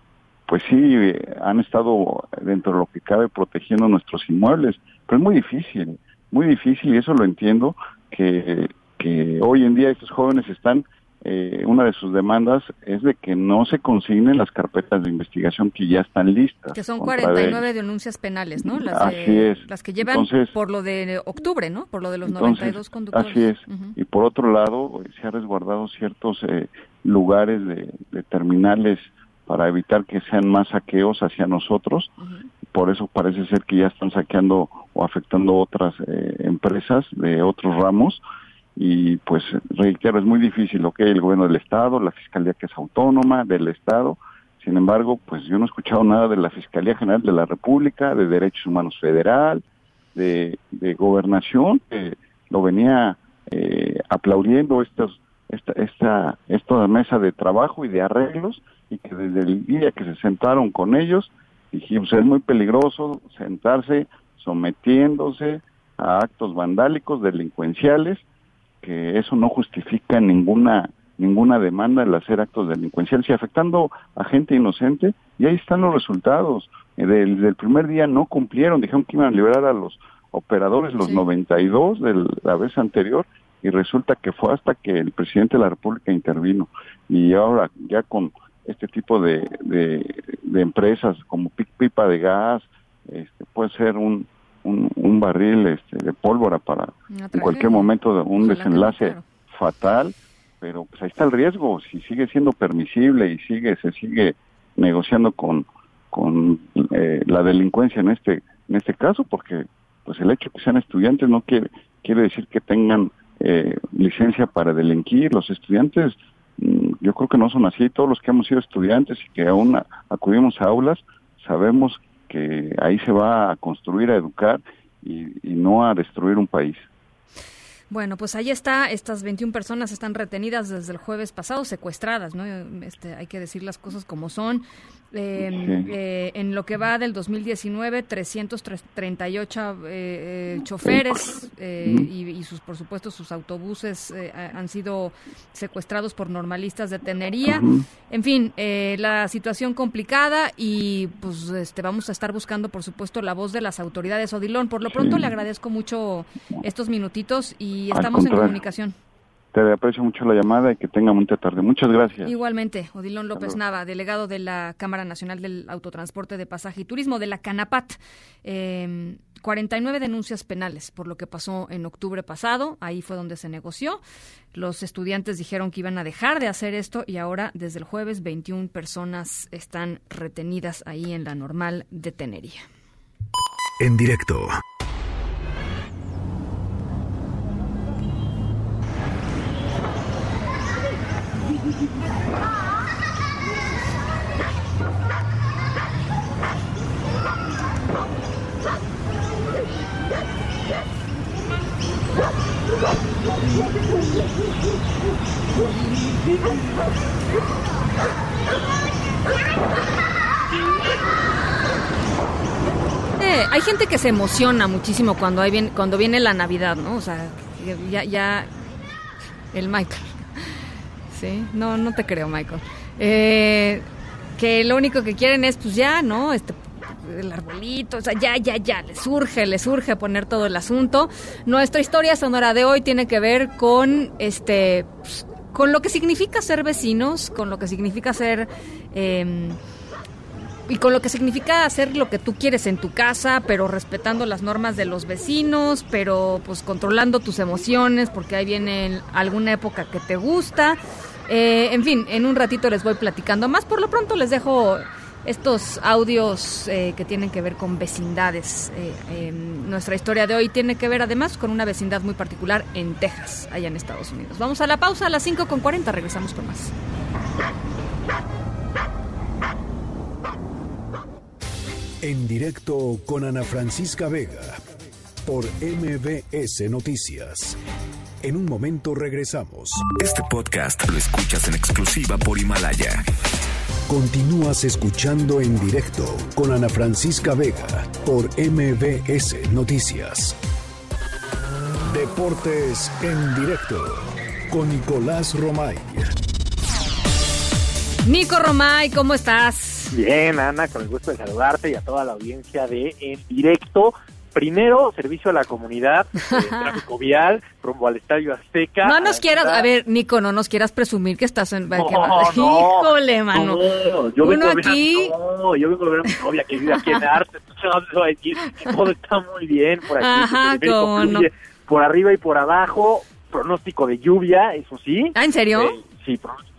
pues sí, eh, han estado dentro de lo que cabe protegiendo nuestros inmuebles, pero es muy difícil, muy difícil y eso lo entiendo, que, que hoy en día estos jóvenes están eh, una de sus demandas es de que no se consignen las carpetas de investigación que ya están listas. Que son 49 de denuncias penales, ¿no? Las, así es. Las que llevan por lo de octubre, ¿no? Por lo de los 92 conductores. Así es. Y por otro lado, se han resguardado ciertos eh, lugares de, terminales para evitar que sean más saqueos hacia nosotros. Por eso parece ser que ya están saqueando o afectando otras eh, empresas de otros ramos y pues reitero, es muy difícil lo que el gobierno del Estado, la Fiscalía que es autónoma del Estado, sin embargo, pues yo no he escuchado nada de la Fiscalía General de la República, de Derechos Humanos Federal, de, Gobernación, que lo venía eh, aplaudiendo estos, esta, esta, esta mesa de trabajo y de arreglos, y que desde el día que se sentaron con ellos, dijimos, es muy peligroso sentarse sometiéndose a actos vandálicos, delincuenciales, que eso no justifica ninguna ninguna demanda el hacer actos delincuenciales y afectando a gente inocente y ahí están los resultados. Eh, del, del primer día no cumplieron dijeron que iban a liberar a los operadores los 92 de la vez anterior y resulta que fue hasta que el presidente de la República intervino. Y ahora ya con este tipo de, de, empresas como Pipa de Gas este, puede ser un, un, barril este, de pólvora para en cualquier momento de un desenlace fatal, pero pues ahí está el riesgo, si sigue siendo permisible y sigue se sigue negociando con con eh, la delincuencia en este en este caso, porque pues el hecho de que sean estudiantes no quiere quiere decir que tengan eh, licencia para delinquir. Los estudiantes, mm, yo creo que no son así. Todos los que hemos sido estudiantes y que aún acudimos a aulas, sabemos que ahí se va a construir, a educar y, no a destruir un país. Bueno, pues ahí está, estas 21 personas están retenidas desde el jueves pasado, secuestradas, ¿no? Este, hay que decir las cosas como son. Em, eh, en lo que va del 2019, 338 eh, eh, choferes y, sus, por supuesto, sus autobuses han sido secuestrados por normalistas de tenería. En fin, la situación complicada y pues este, vamos a estar buscando, por supuesto, la voz de las autoridades. Odilón, por lo pronto le agradezco mucho estos minutitos y estamos en comunicación. Te aprecio mucho la llamada y que tenga mucha tarde. Muchas gracias. Igualmente, Odilón López Nava, delegado de la Cámara Nacional del Autotransporte de Pasaje y Turismo de la CANAPAT. Eh, 49 denuncias penales por lo que pasó en octubre pasado. Ahí fue donde se negoció. Los estudiantes dijeron que iban a dejar de hacer esto y ahora, desde el jueves, 21 personas están retenidas ahí en la normal de Tenería. En directo. Eh, hay gente que se emociona muchísimo cuando viene la Navidad, ¿no? O sea, ya, ya el Michael. Sí, no, no te creo, Michael. Eh, que lo único que quieren es, pues ya, ¿no? Este, el arbolito, o sea, ya, ya, ya, le surge, le surge poner todo el asunto. Nuestra historia sonora de hoy tiene que ver con este pues, con lo que significa ser vecinos, con lo que significa ser... Eh, y con lo que significa hacer lo que tú quieres en tu casa, pero respetando las normas de los vecinos, pero pues controlando tus emociones, porque ahí viene alguna época que te gusta. Eh, en fin, en un ratito les voy platicando más. Por lo pronto les dejo estos audios eh, que tienen que ver con vecindades. Eh, nuestra historia de hoy tiene que ver además con una vecindad muy particular en Texas, allá en Estados Unidos. Vamos a la pausa a las 5.40, regresamos con más. En directo con Ana Francisca Vega por MBS Noticias. En un momento regresamos. Este podcast lo escuchas en exclusiva por Himalaya. Continúas escuchando en directo con Ana Francisca Vega por MBS Noticias. Deportes en directo con Nicolás Romay. Nico Romay, ¿cómo estás? Bien, Ana, con el gusto de saludarte y a toda la audiencia de En Directo. Primero, servicio a la comunidad, eh, tráfico vial, rumbo al Estadio Azteca. No nos quieras, a ver, Nico, no nos quieras presumir que estás en... No, que- no, Híjole, mano. No, yo Uno vengo a ver a- aquí... no, yo vengo a ver a mi novia que vive aquí en Arte, entonces voy a decir que todo está muy bien por aquí. Ajá, cómo no. Por arriba y por abajo, pronóstico de lluvia, eso sí. ¿Ah, en serio? Eh, sí, pronóstico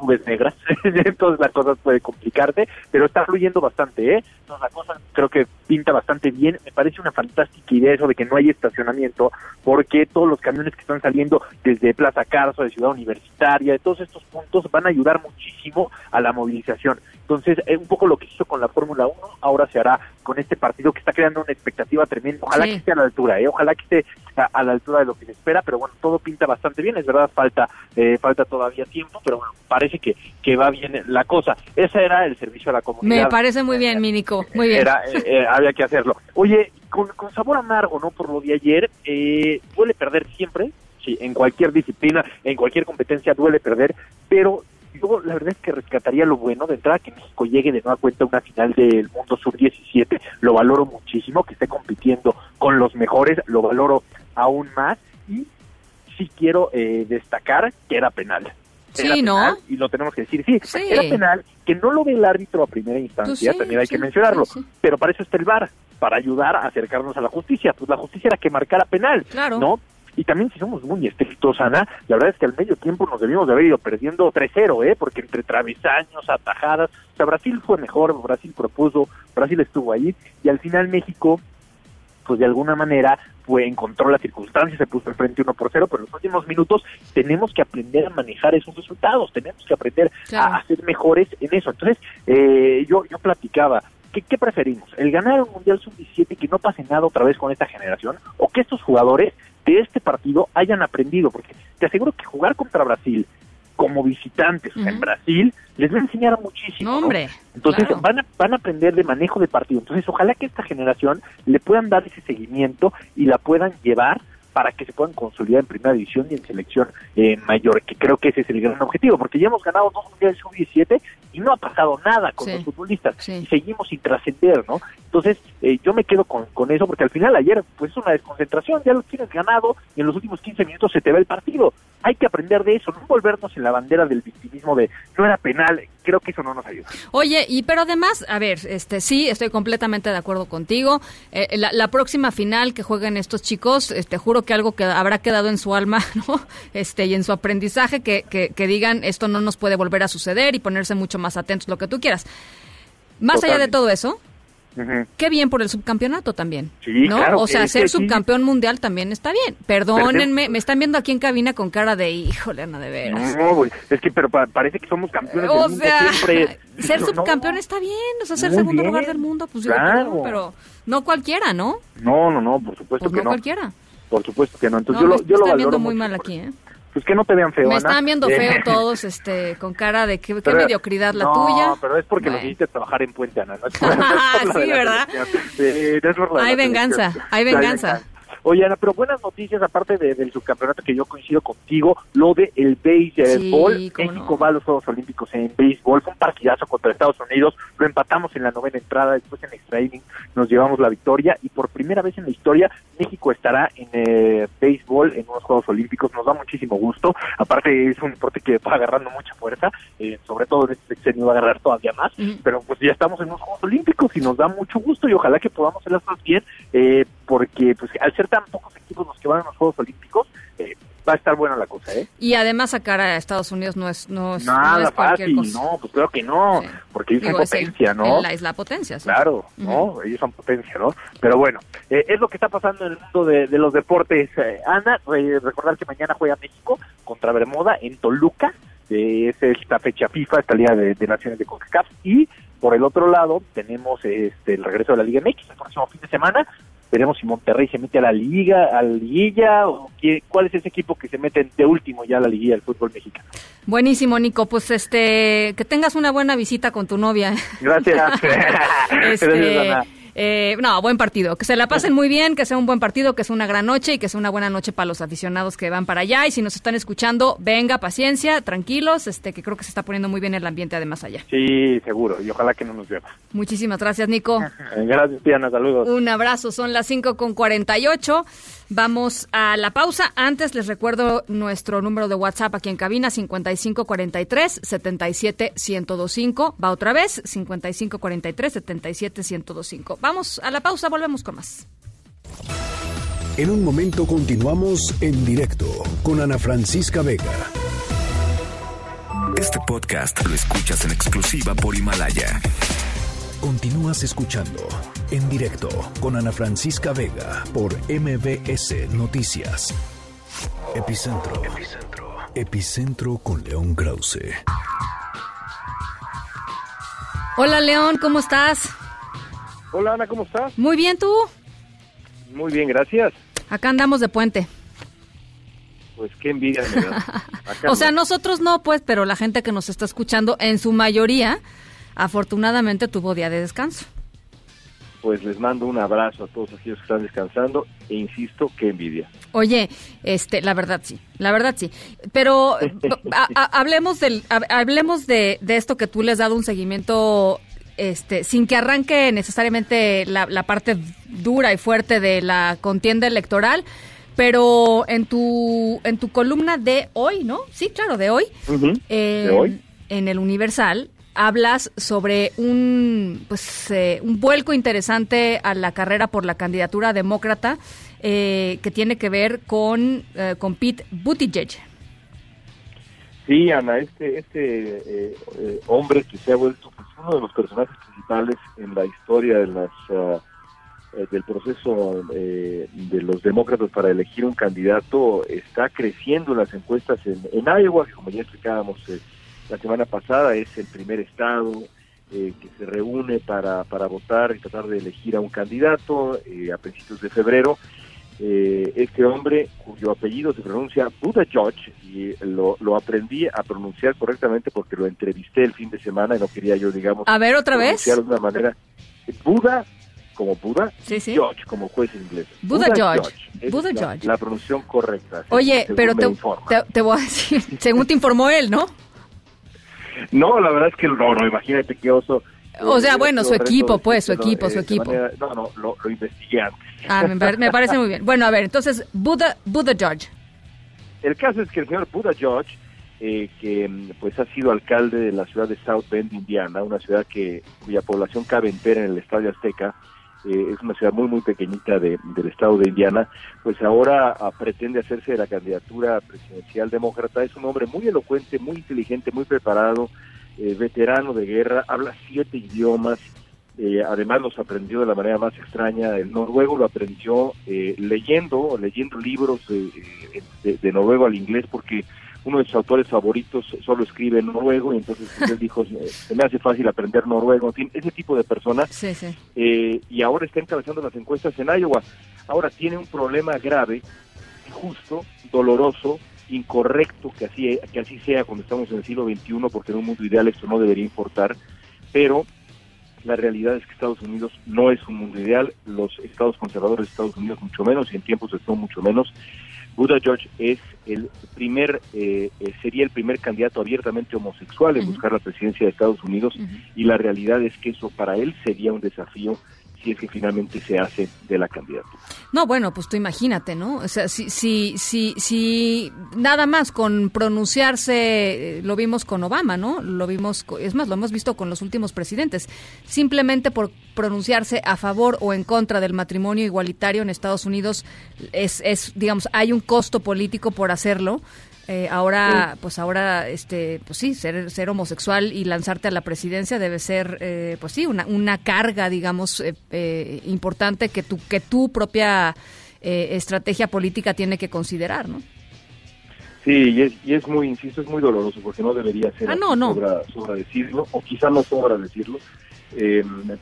nubes negras, entonces la cosa puede complicarte, pero está fluyendo bastante, ¿eh? Entonces la cosa creo que pinta bastante bien, me parece una fantástica idea eso de que no hay estacionamiento, porque todos los camiones que están saliendo desde Plaza Carso, de Ciudad Universitaria, de todos estos puntos van a ayudar muchísimo a la movilización. Entonces, es un poco lo que hizo con la Fórmula 1, ahora se hará con este partido que está creando una expectativa tremenda. Ojalá Sí. que esté a la altura, ¿eh? ojalá que esté a, a la altura de lo que se espera, pero bueno, todo pinta bastante bien, es verdad, falta eh, falta todavía tiempo, pero bueno, parece que, que va bien la cosa. Ese era el servicio a la comunidad. Me parece muy bien, mi Nico, muy bien. Era, eh, eh, había que hacerlo. Oye, con, con sabor amargo, ¿no? Por lo de ayer, eh, duele perder siempre, sí, en cualquier disciplina, en cualquier competencia duele perder, pero yo la verdad es que rescataría lo bueno de entrada que México llegue de nueva cuenta a una final del Mundo Sub-17, lo valoro muchísimo, que esté compitiendo con los mejores, lo valoro aún más y sí quiero eh, destacar que era penal. Sí, Era ¿no? penal, y lo tenemos que decir, sí, Sí. era penal, que no lo ve el árbitro a primera instancia, sí, también hay que mencionarlo, sí. pero para eso está el VAR, para ayudar a acercarnos a la justicia, pues la justicia era que marcara penal, Claro. ¿no? Y también si somos muy estrictos, Ana, la verdad es que al medio tiempo nos debimos de haber ido perdiendo 3-0, ¿eh? Porque entre travesaños, atajadas, o sea, Brasil fue mejor, Brasil propuso, Brasil estuvo ahí, y al final México pues de alguna manera fue encontró las circunstancias, se puso al frente uno por cero, pero en los últimos minutos tenemos que aprender a manejar esos resultados, tenemos que aprender Claro. a, a ser mejores en eso. Entonces, eh, yo, yo platicaba, ¿qué, ¿qué preferimos? ¿El ganar un Mundial Sub-17 y que no pase nada otra vez con esta generación? ¿O que estos jugadores de este partido hayan aprendido? Porque te aseguro que jugar contra Brasil como visitantes, en. Brasil, les va a enseñar muchísimo. No, ¿no? hombre, Entonces claro. van, a, van a aprender de manejo de partido. Entonces ojalá que esta generación le puedan dar ese seguimiento y la puedan llevar para que se puedan consolidar en primera división y en selección eh, mayor, que creo que ese es el gran objetivo, porque ya hemos ganado dos mundiales sub-17 y no ha pasado nada con Sí. los futbolistas y seguimos sin trascender, ¿no? Entonces eh, yo me quedo con, con eso, porque al final ayer pues es una desconcentración, ya lo tienes ganado y en los últimos 15 minutos se te va el partido. Hay que aprender de eso, no volvernos en la bandera del victimismo de no era penal, creo que eso no nos ayuda. Oye, y pero además, a ver, este sí, estoy completamente de acuerdo contigo. Eh, la, la próxima final que jueguen estos chicos, este juro que algo que habrá quedado en su alma, ¿no? Este y en su aprendizaje que, que, que digan esto no nos puede volver a suceder y ponerse mucho más atentos, lo que tú quieras. Más allá de todo eso, Qué bien por el subcampeonato también. Sí, ¿no? claro, o sea, ser que sí. subcampeón mundial también está bien. Perdónenme, me están viendo aquí en cabina con cara de híjole, Ana, de veras. No, güey, es que pero pa- parece que somos campeones O del mundo sea, siempre. ser No, subcampeón está bien, o sea, ser segundo bien, lugar del mundo, pues digo, claro. perdón, pero no cualquiera, ¿no? No, no, no, por supuesto Pues que no, no. cualquiera. Por supuesto que no. Entonces No, yo lo, yo me lo están valoro viendo muy mucho. mal aquí, ¿eh? Pues que no te vean feo, me Ana. están viendo Eh, feo todos, este, con cara de qué, qué mediocridad la no, tuya. pero es porque Bueno. hiciste trabajar en Puente, Ana. No es por, no es por Sí, ¿verdad? Sí, no es por la de Hay venganza, hay venganza. Oye, Ana, pero buenas noticias, aparte de- del subcampeonato que yo coincido contigo, lo de el béisbol. Sí, México va a los Juegos Olímpicos en béisbol. Fue un partidazo contra Estados Unidos. Lo empatamos en la novena entrada, después en extra inning nos llevamos la victoria y por primera vez en la historia México estará en eh, béisbol en unos Juegos Olímpicos, nos da muchísimo gusto, aparte es un deporte que va agarrando mucha fuerza, eh, sobre todo en este sexenio va a agarrar todavía más, pero pues ya estamos en unos Juegos Olímpicos y nos da mucho gusto y ojalá que podamos hacer las cosas bien, eh, porque pues al ser tan pocos equipos los que van a los Juegos Olímpicos, eh, va a estar buena la cosa, ¿eh? Y además sacar a Estados Unidos no es, no es, Nada no es cualquier fácil, cosa. no, pues claro que no, porque ellos Digo, son es el- potencia, ¿no? la isla potencia, sí. Claro, ¿no? Ellos son potencia, ¿no? Pero bueno, eh, es lo que está pasando en el mundo de, de los deportes. Eh, Ana, re- recordar que mañana juega México contra Bermuda en Toluca. Eh, es esta fecha FIFA, esta Liga de, de Naciones de CONCACAF. Y por el otro lado tenemos este, el regreso de la Liga MX el próximo fin de semana. Veremos si Monterrey se mete a la Liga, a la Liguilla, o qué- cuál es ese equipo que se mete de último ya a la Liguilla del fútbol mexicano. Buenísimo, Nico. Pues este, que tengas una buena visita con tu novia. Gracias. Este, Gracias, Ana. Eh, no, buen partido. Que se la pasen muy bien, que sea un buen partido, que sea una gran noche y que sea una buena noche para los aficionados que van para allá. Y si nos están escuchando, venga, paciencia, tranquilos, este, que creo que se está poniendo muy bien el ambiente además allá. Sí, seguro, y ojalá que no nos llueva. Muchísimas gracias, Nico. Gracias, Diana, saludos. Un abrazo, son las 5 con 48. Vamos a la pausa. Antes les recuerdo nuestro número de WhatsApp aquí en cabina, 5543 77 1025. Va otra vez, 5543 77 1025. Vamos a la pausa, volvemos con más. En un momento continuamos en directo con Ana Francisca Vega. Este podcast lo escuchas en exclusiva por Himalaya. Continúas escuchando en directo con Ana Francisca Vega por MBS Noticias. Epicentro. Epicentro. Epicentro con León Krause. Hola, León, ¿cómo estás? Hola Ana, ¿cómo estás? Muy bien, ¿tú? Muy bien, gracias. Acá andamos de puente. Pues qué envidia me da. Acá O sea, nosotros no, pues, pero la gente que nos está escuchando, en su mayoría, afortunadamente tuvo día de descanso. Pues les mando un abrazo a todos aquellos que están descansando e insisto, qué envidia. Oye, este, la verdad sí, la verdad sí. Pero hablemos del, hab- hablemos de, de esto que tú les has dado un seguimiento, este, sin que arranque necesariamente la, la parte dura y fuerte de la contienda electoral, pero en tu, en tu columna de hoy, ¿no? Sí, claro, de hoy. eh, ¿De hoy? En el Universal hablas sobre un pues eh, un vuelco interesante a la carrera por la candidatura demócrata eh, que tiene que ver con eh, con Pete Buttigieg. Sí, Ana, este, este eh, eh, hombre que se ha vuelto pues, uno de los personajes principales en la historia de las, eh, del proceso de los demócratas para elegir un candidato está creciendo en las encuestas en, en Iowa, como ya explicábamos la semana pasada, es el primer estado eh, que se reúne para, para votar y tratar de elegir a un candidato eh, a principios de febrero. Eh, este hombre cuyo apellido se pronuncia Buda George y lo, lo aprendí a pronunciar correctamente porque lo entrevisté el fin de semana y no quería yo, digamos, A ver, ¿otra vez? de una manera. Buda como Buda, Sí, sí. George como juez inglés. Buda George. Esa Buda la, George. la pronunciación correcta. Oye, pero te, te, te voy a decir, según te informó él, ¿no? No, la verdad es que no, no, imagínate qué oso. O Eh, sea, bueno, su equipo, pues, su equipo, su de equipo. manera- no, no, lo, lo investigué antes. Ah, me parece muy bien. Bueno, a ver, entonces Buda Buda George. El caso es que el señor Buda George, eh, que mm, pues ha sido alcalde de la ciudad de South Bend, Indiana, una ciudad que cuya población cabe entera en el Estadio Azteca, eh, es una ciudad muy muy pequeñita de- del estado de Indiana, pues ahora ah, pretende hacerse de la candidatura presidencial demócrata. Es un hombre muy elocuente, muy inteligente, muy preparado, eh, veterano de guerra, habla siete idiomas, eh, además los aprendió de la manera más extraña. El noruego lo aprendió eh, leyendo, leyendo libros de, de- de noruego al inglés, porque uno de sus autores favoritos solo escribe en noruego, y entonces pues, él dijo, "Eh, se me hace fácil aprender noruego, en fin, ese tipo de personas. Sí, sí. Eh, y ahora está encabezando las encuestas en Iowa. Ahora tiene un problema grave, justo, doloroso, incorrecto que así, que así sea cuando estamos en el siglo XXI, porque en un mundo ideal esto no debería importar, pero la realidad es que Estados Unidos no es un mundo ideal, los estados conservadores de Estados Unidos mucho menos y en tiempos de esto mucho menos. Buda George es el primer, eh, eh, sería el primer candidato abiertamente homosexual en buscar la presidencia de Estados Unidos y la realidad es que eso para él sería un desafío si es que finalmente se hace de la candidatura. No, bueno, pues tú imagínate, ¿no? O sea, si, si, si, si nada más con pronunciarse, eh, lo vimos con Obama, ¿no? Lo vimos, es más, lo hemos visto con los últimos presidentes. Simplemente por pronunciarse a favor o en contra del matrimonio igualitario en Estados Unidos, es, es digamos, hay un costo político por hacerlo. Eh, ahora, pues ahora, este, pues sí, ser, ser homosexual y lanzarte a la presidencia debe ser, eh, pues sí, una, una carga, digamos, eh, importante que tu, que tu propia estrategia política tiene que considerar, ¿no? Sí, y es, y es muy, insisto, es muy doloroso porque no debería ser ah, no, no. Sobra, decirlo, o quizá no sobra decirlo,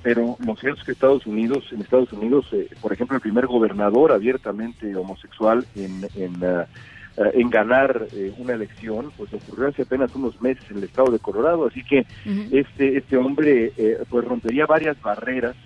pero lo cierto es que Estados Unidos, en Estados Unidos, por ejemplo, el primer gobernador abiertamente homosexual en, en eh, en ganar eh, una elección, pues ocurrió hace apenas unos meses en el estado de Colorado, así que este este hombre eh, pues rompería varias barreras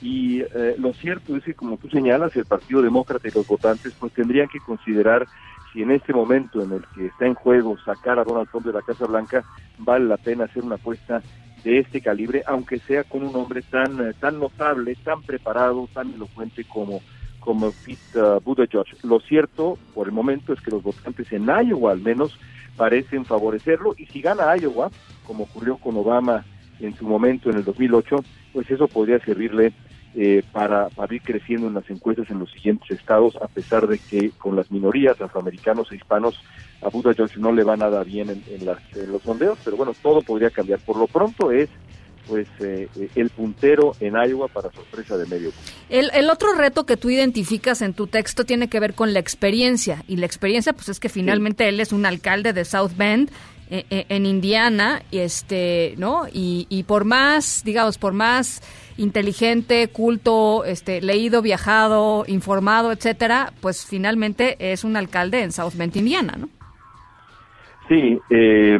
y lo cierto es que como tú señalas, el Partido Demócrata y los votantes pues tendrían que considerar si en este momento en el que está en juego sacar a Donald Trump de la Casa Blanca vale la pena hacer una apuesta de este calibre, aunque sea con un hombre tan tan notable, tan preparado, tan elocuente como como Pete uh, Buttigieg. Lo cierto, por el momento, es que los votantes en Iowa, al menos, parecen favorecerlo. Y si gana Iowa, como ocurrió con Obama en su momento en el 2008, pues eso podría servirle eh, para, para, ir creciendo en las encuestas en los siguientes estados, a pesar de que con las minorías afroamericanos e hispanos a Buttigieg no le va nada bien en, en, las, en los sondeos, pero bueno, todo podría cambiar. Por lo pronto es pues eh, el puntero en Iowa para sorpresa de medio. El, el, otro reto que tú identificas en tu texto tiene que ver con la experiencia y la experiencia pues es que finalmente él es un alcalde de South Bend eh, eh, en Indiana y este no y, y por más digamos por más inteligente culto este leído viajado informado etcétera pues finalmente es un alcalde en South Bend Indiana no Sí, eh,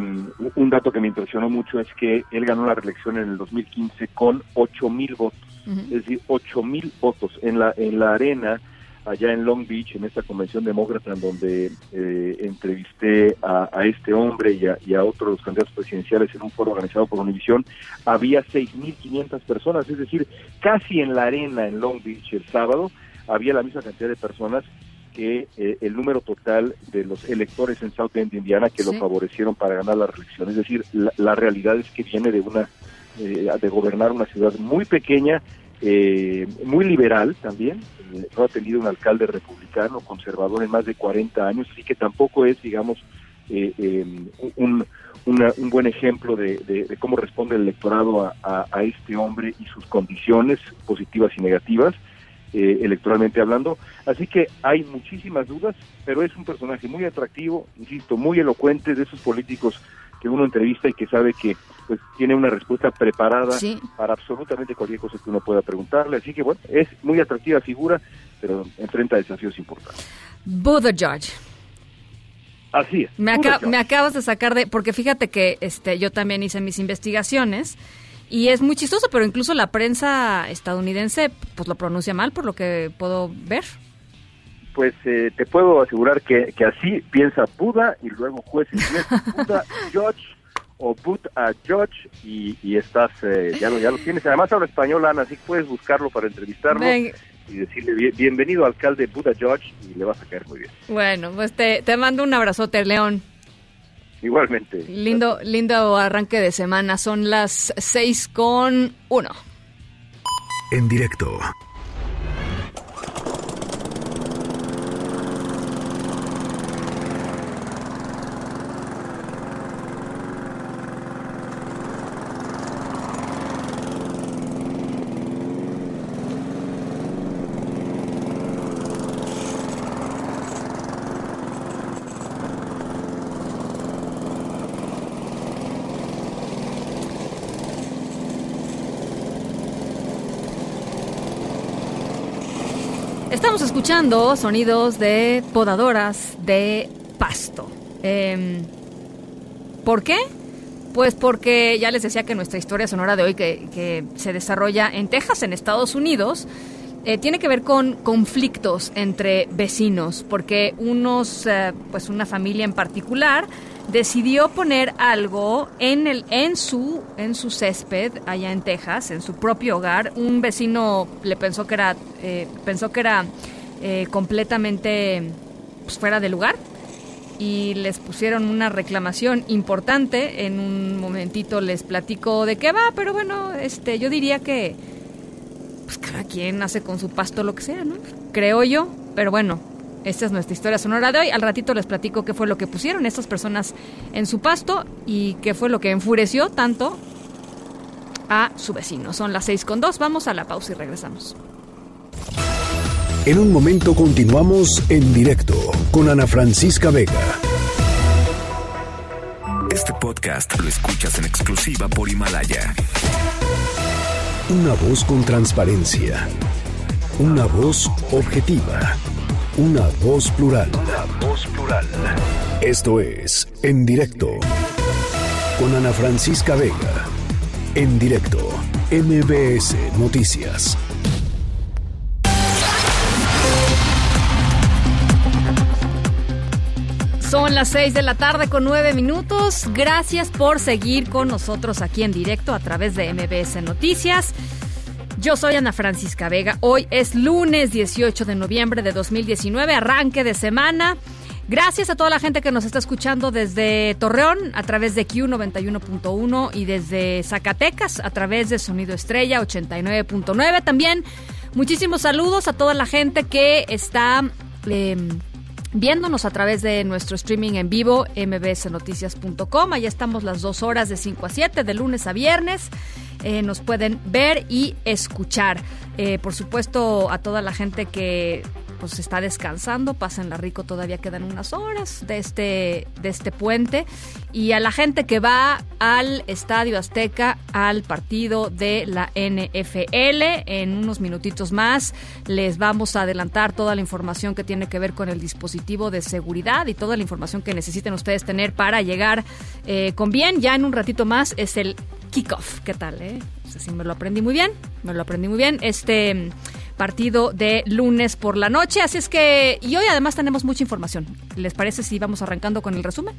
un dato que me impresionó mucho es que él ganó la reelección en el 2015 con ocho mil votos, es decir, ocho mil votos en la en la arena allá en Long Beach, en esta convención demócrata en donde eh, entrevisté a, este hombre y a, y a otros de los candidatos presidenciales en un foro organizado por Univision, había 6.500 personas, es decir, casi en la arena en Long Beach el sábado había la misma cantidad de personas que eh, el número total de los electores en South Bend, Indiana, que lo favorecieron para ganar la reelección. Es decir, la, realidad es que viene de una eh, de gobernar una ciudad muy pequeña, eh, muy liberal también. no ha tenido un alcalde republicano, conservador en más de 40 años, así que tampoco es, digamos, un, un buen ejemplo de, cómo responde el electorado a, a este hombre y sus condiciones positivas y negativas. Eh, electoralmente hablando. Así que hay muchísimas dudas, pero es un personaje muy atractivo, insisto, muy elocuente de esos políticos que uno entrevista y que sabe que pues tiene una respuesta preparada para absolutamente cualquier cosa que uno pueda preguntarle. Así que bueno, es muy atractiva figura, pero enfrenta desafíos importantes. Buddha George. Así es. Me, me acabas de sacar de, porque fíjate que este, yo también hice mis investigaciones y es muy chistoso, pero incluso la prensa estadounidense pues lo pronuncia mal por lo que puedo ver. Pues eh, te puedo asegurar que, que así piensa Buda y luego juez Buda Judge o Buddha Judge y, y estás, eh, ya, lo, ya lo tienes. Además habla español, Ana, así puedes buscarlo para entrevistarlo. y decirle bienvenido alcalde Buddha Judge y le vas a caer muy bien. Bueno, pues te, te mando un abrazote, León. Igualmente. Lindo, lindo arranque de semana. Son las seis con uno. En directo. Estamos escuchando sonidos de podadoras de pasto. Em, ¿Por qué? Pues porque ya les decía que nuestra historia sonora de hoy, que, se desarrolla en Texas, en Estados Unidos, eh, tiene que ver con conflictos entre vecinos, porque unos, eh, pues una familia en particular decidió poner algo en el en su en su césped allá en Texas, en su propio hogar. Un vecino le pensó que era eh, pensó que era completamente pues, fuera de lugar y les pusieron una reclamación importante. En un momentito les platico de qué va, pero bueno, este yo diría que pues, cada quien hace con su pasto lo que sea, ¿no? Creo yo, pero bueno, esta es nuestra historia sonora de hoy. Al ratito les platico qué fue lo que pusieron estas personas en su pasto y qué fue lo que enfureció tanto a su vecino. Son las seis con dos. Vamos a la pausa y regresamos. En un momento continuamos en directo con Ana Francisca Vega. Este podcast lo escuchas en exclusiva por Himalaya. Una voz con transparencia. Una voz objetiva. Una voz plural. Una voz plural. Esto es En Directo. Con Ana Francisca Vega. En directo. MBS Noticias. Son las 6 de la tarde con 9 minutos. Gracias por seguir con nosotros aquí en directo a través de MBS Noticias. Yo soy Ana Francisca Vega. Hoy es lunes 18 de noviembre de 2019, arranque de semana. Gracias a toda la gente que nos está escuchando desde Torreón a través de Q91.1 y desde Zacatecas a través de Sonido Estrella 89.9. También muchísimos saludos a toda la gente que está... Em, viéndonos a través de nuestro streaming en vivo, mbsnoticias.com. Allá estamos las dos horas de 5 a 7, de lunes a viernes. Eh, nos pueden ver y escuchar. Eh, por supuesto, a toda la gente que pues está descansando, pásenla rico, todavía quedan unas horas de este, de este puente. Y a la gente que va al Estadio Azteca, al partido de la NFL, en unos minutitos más les vamos a adelantar toda la información que tiene que ver con el dispositivo de seguridad y toda la información que necesiten ustedes tener para llegar eh, con bien. Ya en un ratito más es el kickoff. ¿Qué tal? Eh? si me lo aprendí muy bien, me lo aprendí muy bien. Este partido de lunes por la noche. Así es que, y hoy además tenemos mucha información. ¿Les parece si vamos arrancando con el resumen?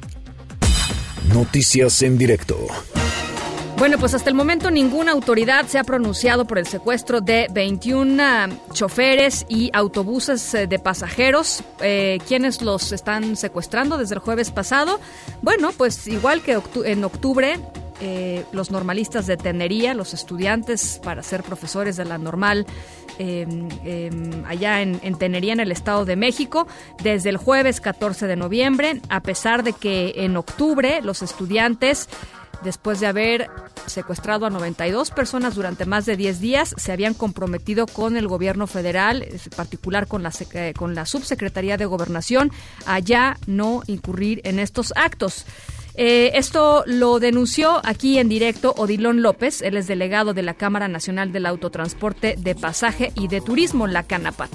Noticias en directo. Bueno, pues hasta el momento ninguna autoridad se ha pronunciado por el secuestro de 21 ah, choferes y autobuses eh, de pasajeros. Eh, ¿Quiénes los están secuestrando desde el jueves pasado? Bueno, pues igual que en octubre eh, los normalistas de Tenería, los estudiantes para ser profesores de la normal em, em, allá en, en, Tenería, en el Estado de México, desde el jueves 14 de noviembre, a pesar de que en octubre los estudiantes después de haber secuestrado a 92 personas durante más de 10 días, se habían comprometido con el gobierno federal, en particular con la, eh, con la subsecretaría de gobernación, a no incurrir en estos actos. Eh, esto lo denunció aquí en directo Odilón López, él es delegado de la Cámara Nacional del Autotransporte de Pasaje y de Turismo, la CANAPAT.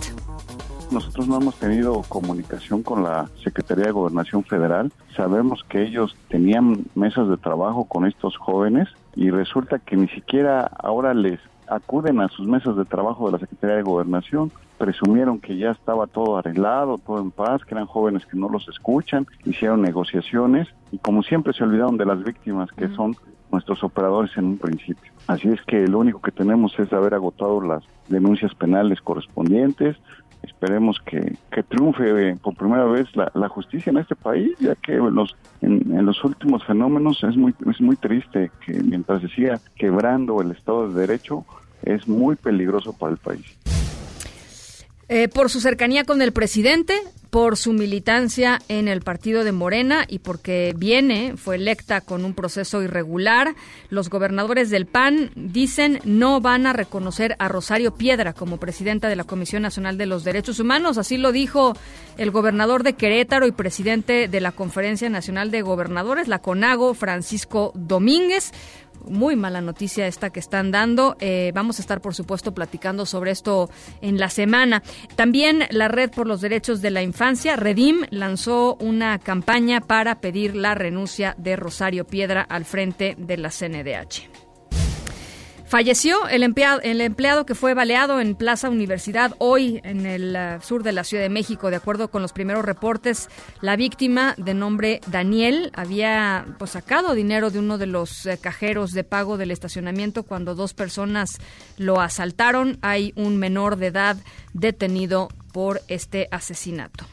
Nosotros no hemos tenido comunicación con la Secretaría de Gobernación Federal. Sabemos que ellos tenían mesas de trabajo con estos jóvenes y resulta que ni siquiera ahora les acuden a sus mesas de trabajo de la Secretaría de Gobernación, presumieron que ya estaba todo arreglado, todo en paz, que eran jóvenes que no los escuchan, hicieron negociaciones y como siempre se olvidaron de las víctimas que son nuestros operadores en un principio. Así es que lo único que tenemos es haber agotado las denuncias penales correspondientes. Esperemos que, triunfe eh, por primera vez la, justicia en este país, ya que los, en, los últimos fenómenos es muy, es muy triste que mientras se siga quebrando el Estado de Derecho, es muy peligroso para el país. Eh, por su cercanía con el presidente, por su militancia en el partido de Morena y porque viene, fue electa con un proceso irregular. Los gobernadores del PAN dicen no van a reconocer a Rosario Piedra como presidenta de la Comisión Nacional de los Derechos Humanos. Así lo dijo el gobernador de Querétaro y presidente de la Conferencia Nacional de Gobernadores, la CONAGO, Francisco Domínguez muy mala noticia esta que están dando. Eh, vamos a estar, por supuesto, platicando sobre esto en la semana. También la Red por los Derechos de la Infancia, Redim, lanzó una campaña para pedir la renuncia de Rosario Piedra al frente de la CNDH. Falleció el empleado, el empleado que fue baleado en Plaza Universidad hoy en el uh, sur de la Ciudad de México. De acuerdo con los primeros reportes, la víctima de nombre Daniel había pues, sacado dinero de uno de los eh, cajeros de pago del estacionamiento cuando dos personas lo asaltaron. Hay un menor de edad detenido por este asesinato.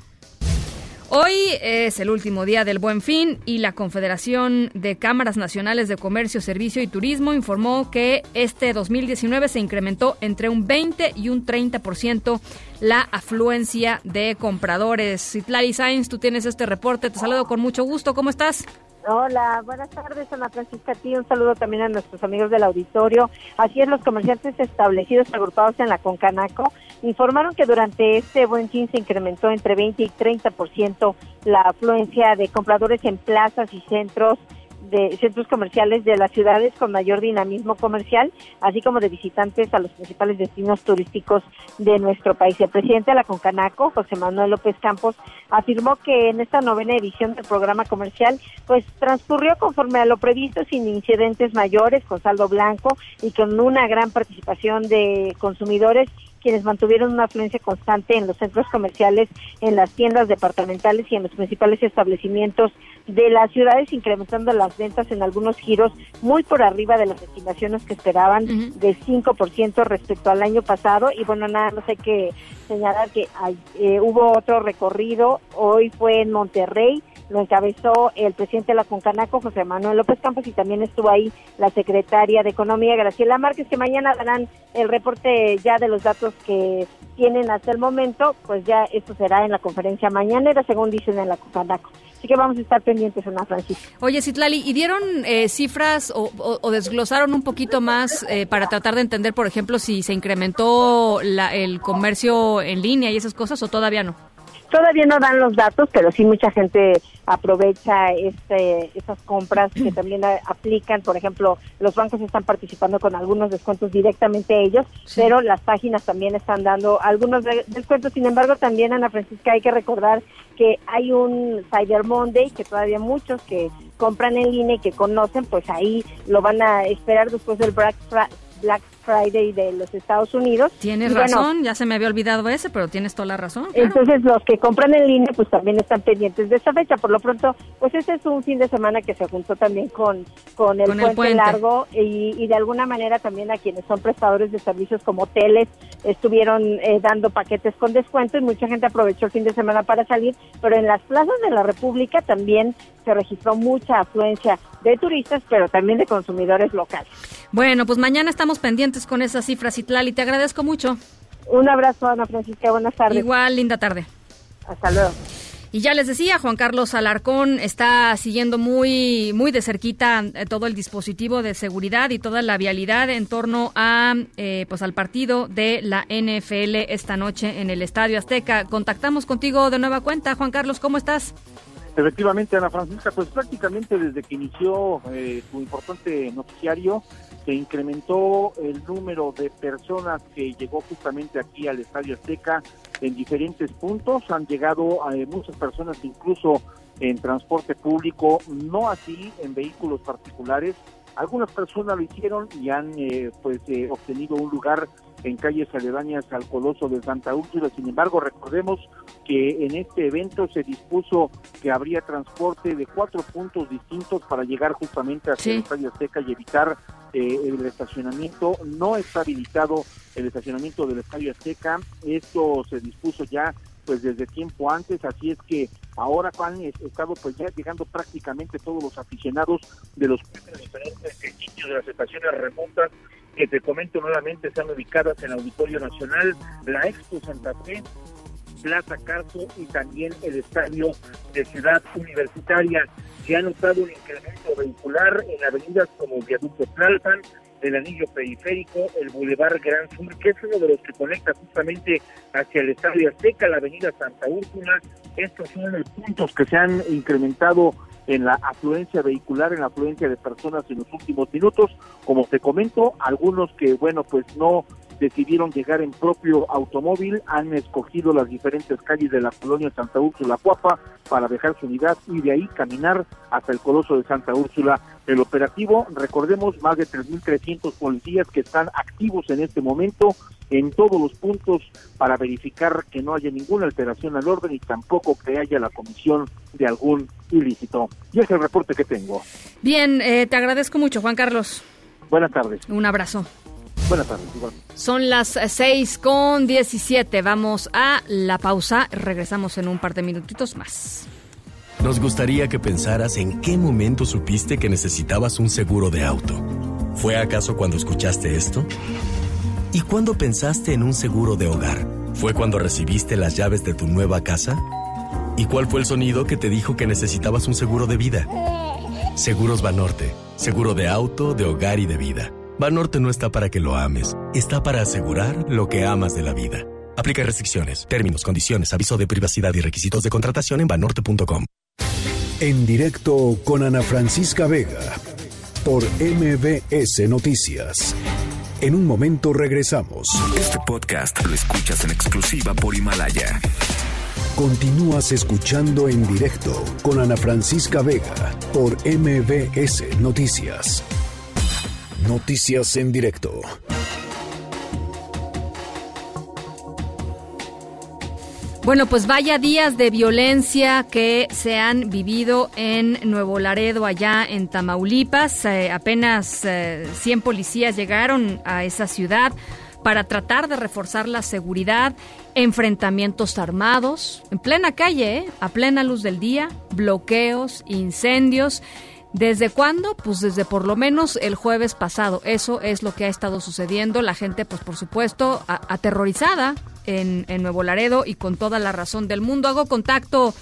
Hoy es el último día del Buen Fin y la Confederación de Cámaras Nacionales de Comercio, Servicio y Turismo informó que este 2019 se incrementó entre un 20 y un 30% la afluencia de compradores. Citlali Sainz, tú tienes este reporte, te saludo con mucho gusto, ¿cómo estás? Hola, buenas tardes, Ana Francisca. A un saludo también a nuestros amigos del auditorio. Así es, los comerciantes establecidos agrupados en la Concanaco informaron que durante este buen fin se incrementó entre 20 y 30% la afluencia de compradores en plazas y centros de centros comerciales de las ciudades con mayor dinamismo comercial, así como de visitantes a los principales destinos turísticos de nuestro país. El presidente de la Concanaco, José Manuel López Campos, afirmó que en esta novena edición del programa comercial, pues transcurrió conforme a lo previsto, sin incidentes mayores, con saldo blanco y con una gran participación de consumidores quienes mantuvieron una afluencia constante en los centros comerciales, en las tiendas departamentales y en los principales establecimientos de las ciudades, incrementando las ventas en algunos giros muy por arriba de las estimaciones que esperaban de 5% respecto al año pasado. Y bueno, nada, no sé qué señalar que eh, hubo otro recorrido, hoy fue en Monterrey, lo encabezó el presidente de la Concanaco, José Manuel López Campos, y también estuvo ahí la secretaria de Economía, Graciela Márquez, que mañana darán el reporte ya de los datos que tienen hasta el momento, pues ya esto será en la conferencia mañanera, según dicen en la Concanaco. Así que vamos a estar pendientes, Ana Francisca. Oye, Citlali, ¿y dieron eh, cifras o, desglosaron un poquito más eh, para tratar de entender, por ejemplo, si se incrementó la, el comercio en línea y esas cosas o todavía no? Todavía no dan los datos, pero sí mucha gente aprovecha este, esas compras que también aplican. Por ejemplo, los bancos están participando con algunos descuentos directamente ellos, pero las páginas también están dando algunos descuentos. Sin embargo, también, Ana Francisca, hay que recordar que hay un Cyber Monday que todavía muchos que compran en línea y que conocen, pues ahí lo van a esperar después del Black, Black Friday de los Estados Unidos. Tienes razón, ya se me había olvidado ese, pero tienes toda la razón. Entonces los que compran en línea pues también están pendientes de esa fecha. Por lo pronto, pues ese es un fin de semana que se juntó también con, con, el, puente largo y, de alguna manera también a quienes son prestadores de servicios como hoteles estuvieron eh, dando paquetes con descuento y mucha gente aprovechó el fin de semana para salir, pero en las plazas de la República también se registró mucha afluencia de turistas, pero también de consumidores locales. Bueno, pues mañana estamos pendientes con esas cifras, Itlali. Te agradezco mucho. Un abrazo, Ana Francisca. Buenas tardes. Igual, linda tarde. Hasta luego. Y ya les decía, Juan Carlos Alarcón está siguiendo muy, muy de cerquita eh, todo el dispositivo de seguridad y toda la vialidad en torno a, eh, pues al partido de la NFL esta noche en el Estadio Azteca. Contactamos contigo de nueva cuenta, Juan Carlos, ¿cómo estás? Efectivamente, Ana Francisca, pues prácticamente desde que inició eh, su importante noticiario, se incrementó el número de personas que llegó justamente aquí al Estadio Azteca en diferentes puntos. Han llegado eh, muchas personas incluso en transporte público, no así en vehículos particulares. Algunas personas lo hicieron y han eh, pues eh, obtenido un lugar en calles aledañas al Coloso de Santa Úrsula. Sin embargo, recordemos que en este evento se dispuso que habría transporte de cuatro puntos distintos para llegar justamente hacia el Estadio Azteca y evitar eh, el estacionamiento. No está habilitado el estacionamiento del Estadio Azteca. Esto se dispuso ya pues desde tiempo antes, así es que ahora han estado pues ya llegando prácticamente todos los aficionados de los diferentes sitios de las estaciones remotas que te comento nuevamente están ubicadas en el Auditorio Nacional, la Expo Santa Fe, Plaza Carso y también el Estadio de Ciudad Universitaria. Se ha notado un incremento vehicular en avenidas como Viaducto Tlalpan, el anillo periférico, el Boulevard Gran Sur, que es uno de los que conecta justamente hacia el Estadio Azteca, la avenida Santa Úrsula. Estos son los puntos que se han incrementado en la afluencia vehicular, en la afluencia de personas en los últimos minutos. Como te comento, algunos que, bueno, pues no decidieron llegar en propio automóvil, han escogido las diferentes calles de la colonia Santa Úrsula Cuapa para dejar su unidad y de ahí caminar hasta el Coloso de Santa Úrsula. El operativo, recordemos, más de 3.300 policías que están activos en este momento en todos los puntos para verificar que no haya ninguna alteración al orden y tampoco que haya la comisión de algún ilícito. Y es el reporte que tengo. Bien, eh, te agradezco mucho, Juan Carlos. Buenas tardes. Un abrazo. Buenas tardes. Igual. Son las 6 con 17. Vamos a la pausa. Regresamos en un par de minutitos más. Nos gustaría que pensaras en qué momento supiste que necesitabas un seguro de auto. ¿Fue acaso cuando escuchaste esto? ¿Y cuándo pensaste en un seguro de hogar? ¿Fue cuando recibiste las llaves de tu nueva casa? ¿Y cuál fue el sonido que te dijo que necesitabas un seguro de vida? Seguros Banorte. Seguro de auto, de hogar y de vida. Banorte no está para que lo ames, está para asegurar lo que amas de la vida. Aplica restricciones, términos, condiciones, aviso de privacidad y requisitos de contratación en banorte.com. En directo con Ana Francisca Vega por MBS Noticias. En un momento regresamos. Este podcast lo escuchas en exclusiva por Himalaya. Continúas escuchando en directo con Ana Francisca Vega por MBS Noticias. Noticias en directo. Bueno, pues vaya días de violencia que se han vivido en Nuevo Laredo, allá en Tamaulipas. Eh, apenas eh, 100 policías llegaron a esa ciudad para tratar de reforzar la seguridad, enfrentamientos armados, en plena calle, ¿eh? a plena luz del día, bloqueos, incendios. ¿Desde cuándo? Pues desde por lo menos el jueves pasado. Eso es lo que ha estado sucediendo. La gente, pues por supuesto, aterrorizada en, en Nuevo Laredo y con toda la razón del mundo. Hago contacto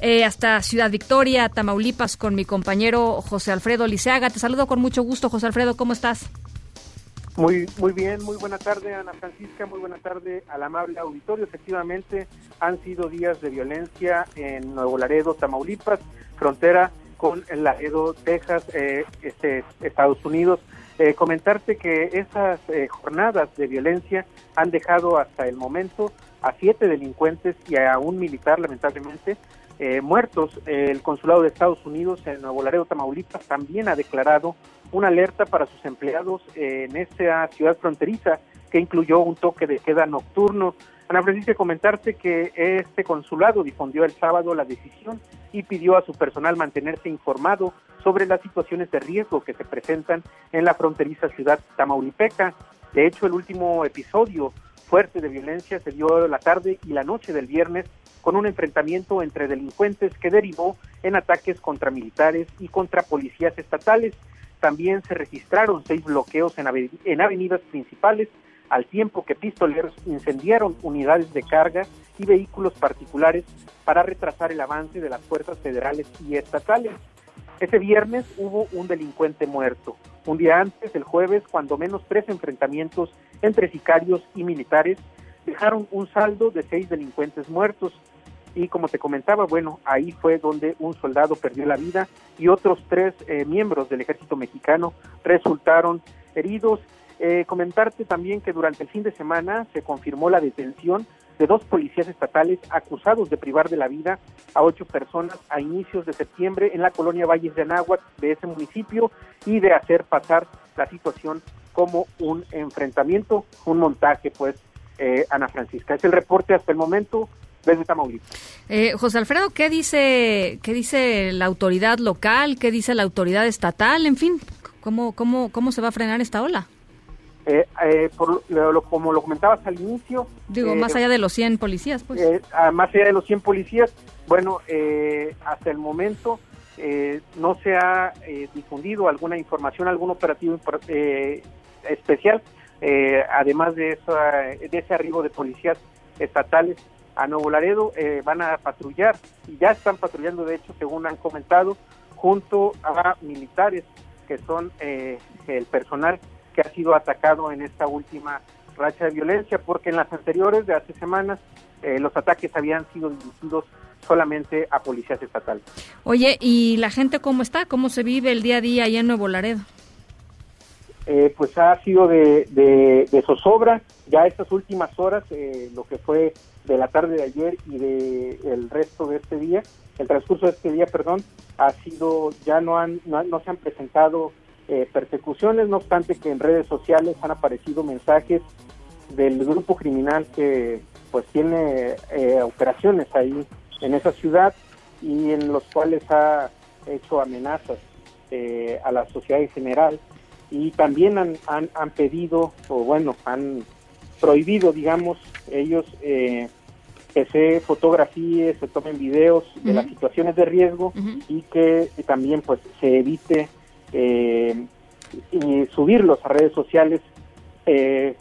eh, hasta Ciudad Victoria, Tamaulipas, con mi compañero José Alfredo Liceaga. Te saludo con mucho gusto, José Alfredo. ¿Cómo estás? Muy, muy bien, muy buena tarde Ana Francisca, muy buena tarde al amable auditorio. Efectivamente, han sido días de violencia en Nuevo Laredo, Tamaulipas, frontera con Laredo, Texas, eh, este, Estados Unidos. Eh, comentarte que esas eh, jornadas de violencia han dejado hasta el momento a siete delincuentes y a un militar, lamentablemente, eh, muertos. el consulado de Estados Unidos en Nuevo Laredo, Tamaulipas, también ha declarado una alerta para sus empleados en esta ciudad fronteriza que incluyó un toque de queda nocturno. Ana Francisca, comentarte que este consulado difundió el sábado la decisión y pidió a su personal mantenerse informado sobre las situaciones de riesgo que se presentan en la fronteriza ciudad tamaulipeca. De hecho, el último episodio fuerte de violencia se dio la tarde y la noche del viernes con un enfrentamiento entre delincuentes que derivó en ataques contra militares y contra policías estatales. También se registraron seis bloqueos en, ave- en avenidas principales, al tiempo que pistoleros incendiaron unidades de carga y vehículos particulares para retrasar el avance de las fuerzas federales y estatales. Ese viernes hubo un delincuente muerto. Un día antes, el jueves, cuando menos tres enfrentamientos entre sicarios y militares dejaron un saldo de seis delincuentes muertos. Y como te comentaba, bueno, ahí fue donde un soldado perdió la vida y otros tres eh, miembros del ejército mexicano resultaron heridos. Eh, comentarte también que durante el fin de semana se confirmó la detención de dos policías estatales acusados de privar de la vida a ocho personas a inicios de septiembre en la colonia Valles de Anáhuac de ese municipio y de hacer pasar la situación como un enfrentamiento, un montaje, pues, eh, Ana Francisca. Es el reporte hasta el momento desde Tamaulipas. Eh, José Alfredo, ¿qué dice, ¿qué dice la autoridad local? ¿Qué dice la autoridad estatal? En fin, ¿cómo, cómo, cómo se va a frenar esta ola? Eh, eh, por lo, como lo comentabas al inicio, Digo, eh, más allá de los 100 policías, pues. Eh, a- más allá de los 100 policías, bueno, eh, hasta el momento eh, no se ha eh, difundido alguna información, algún operativo especial, eh, además de, esa, de ese arribo de policías estatales a Nuevo Laredo, eh, van a patrullar y ya están patrullando, de hecho, según han comentado, junto a militares que son eh, el personal que ha sido atacado en esta última racha de violencia, porque en las anteriores de hace semanas eh, los ataques habían sido dirigidos solamente a policías estatales. Oye, ¿y la gente cómo está? ¿Cómo se vive el día a día allá en Nuevo Laredo? eh, pues ha sido de, de, zozobra. Ya estas últimas horas, eh, lo que fue de la tarde de ayer y de el resto de este día, el transcurso de este día, perdón, ha sido, ya no han, no, se han presentado eh, persecuciones, no obstante que en redes sociales han aparecido mensajes del grupo criminal que pues tiene operaciones ahí en esa ciudad y en los cuales ha hecho amenazas a la sociedad en general. Y también han, han, pedido, o bueno, han prohibido, digamos, ellos eh, que se fotografíe, se tomen videos de las situaciones de riesgo y que también pues se evite eh, y subirlos a redes sociales eh,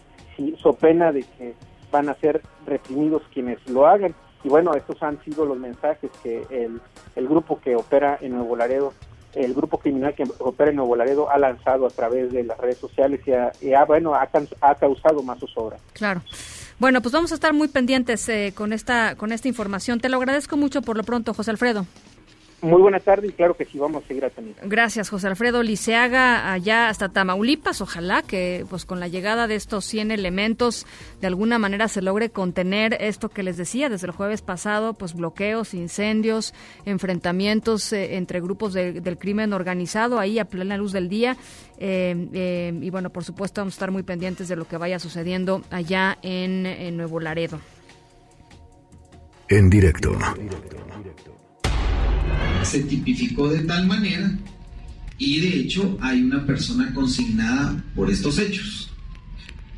so pena de que van a ser reprimidos quienes lo hagan. Y bueno, estos han sido los mensajes que el, el grupo que opera en Nuevo Laredo el grupo criminal que opera en Nuevo Laredo ha lanzado a través de las redes sociales y ha, bueno, ha, causado más zozobra. Claro. Bueno, pues vamos a estar muy pendientes eh, con esta con esta información. Te lo agradezco mucho por lo pronto, José Alfredo. Muy buena tarde y claro que sí, vamos a seguir atendiendo. Gracias, José Alfredo Liceaga, allá hasta Tamaulipas. Ojalá que pues con la llegada de estos 100 elementos de alguna manera se logre contener esto que les decía desde el jueves pasado, pues bloqueos, incendios, enfrentamientos eh, entre grupos del crimen organizado ahí a plena luz del día. Eh, eh, y bueno, por supuesto vamos a estar muy pendientes de lo que vaya sucediendo allá en, en Nuevo Laredo. En directo se tipificó de tal manera y de hecho hay una persona consignada por estos hechos.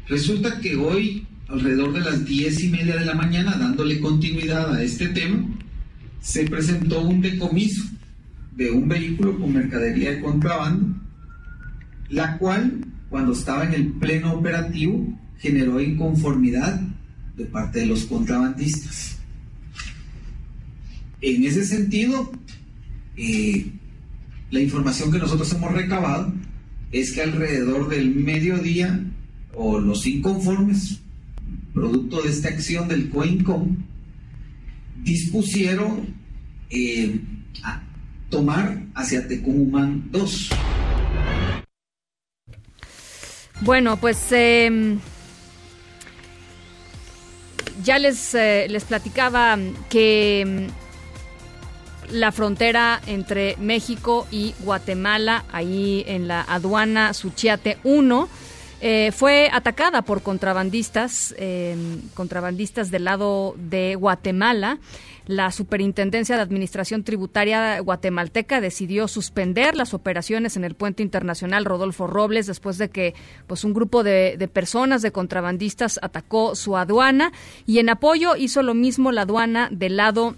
Resulta que hoy, alrededor de las diez y media de la mañana, dándole continuidad a este tema, se presentó un decomiso de un vehículo con mercadería de contrabando, la cual, cuando estaba en el pleno operativo, generó inconformidad de parte de los contrabandistas. En ese sentido, eh, la información que nosotros hemos recabado es que alrededor del mediodía o los inconformes, producto de esta acción del COINCOM, dispusieron eh, a tomar hacia Tecumumán 2. Bueno, pues em, ya les, eh, les platicaba que em, la frontera entre México y Guatemala, ahí en la aduana Suchiate 1. Eh, fue atacada por contrabandistas, em, contrabandistas del lado de Guatemala. La Superintendencia de Administración Tributaria guatemalteca decidió suspender las operaciones en el puente internacional Rodolfo Robles después de que pues, un grupo de, de personas, de contrabandistas, atacó su aduana y en apoyo hizo lo mismo la aduana del lado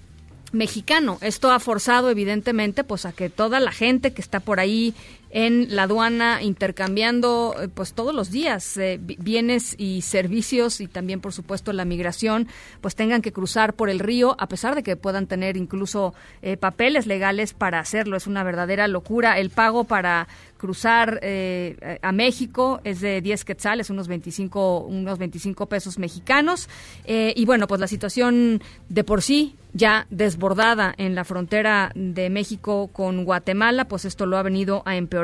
mexicano. Esto ha forzado evidentemente pues a que toda la gente que está por ahí en la aduana intercambiando eh, pues todos los días eh, bienes y servicios y también por supuesto la migración pues tengan que cruzar por el río a pesar de que puedan tener incluso eh, papeles legales para hacerlo. Es una verdadera locura. El pago para cruzar a México es de 10 quetzales unos 25 unos 25 pesos mexicanos. Y bueno pues la situación de por sí ya desbordada en la frontera de México con Guatemala pues esto lo ha venido a empeorar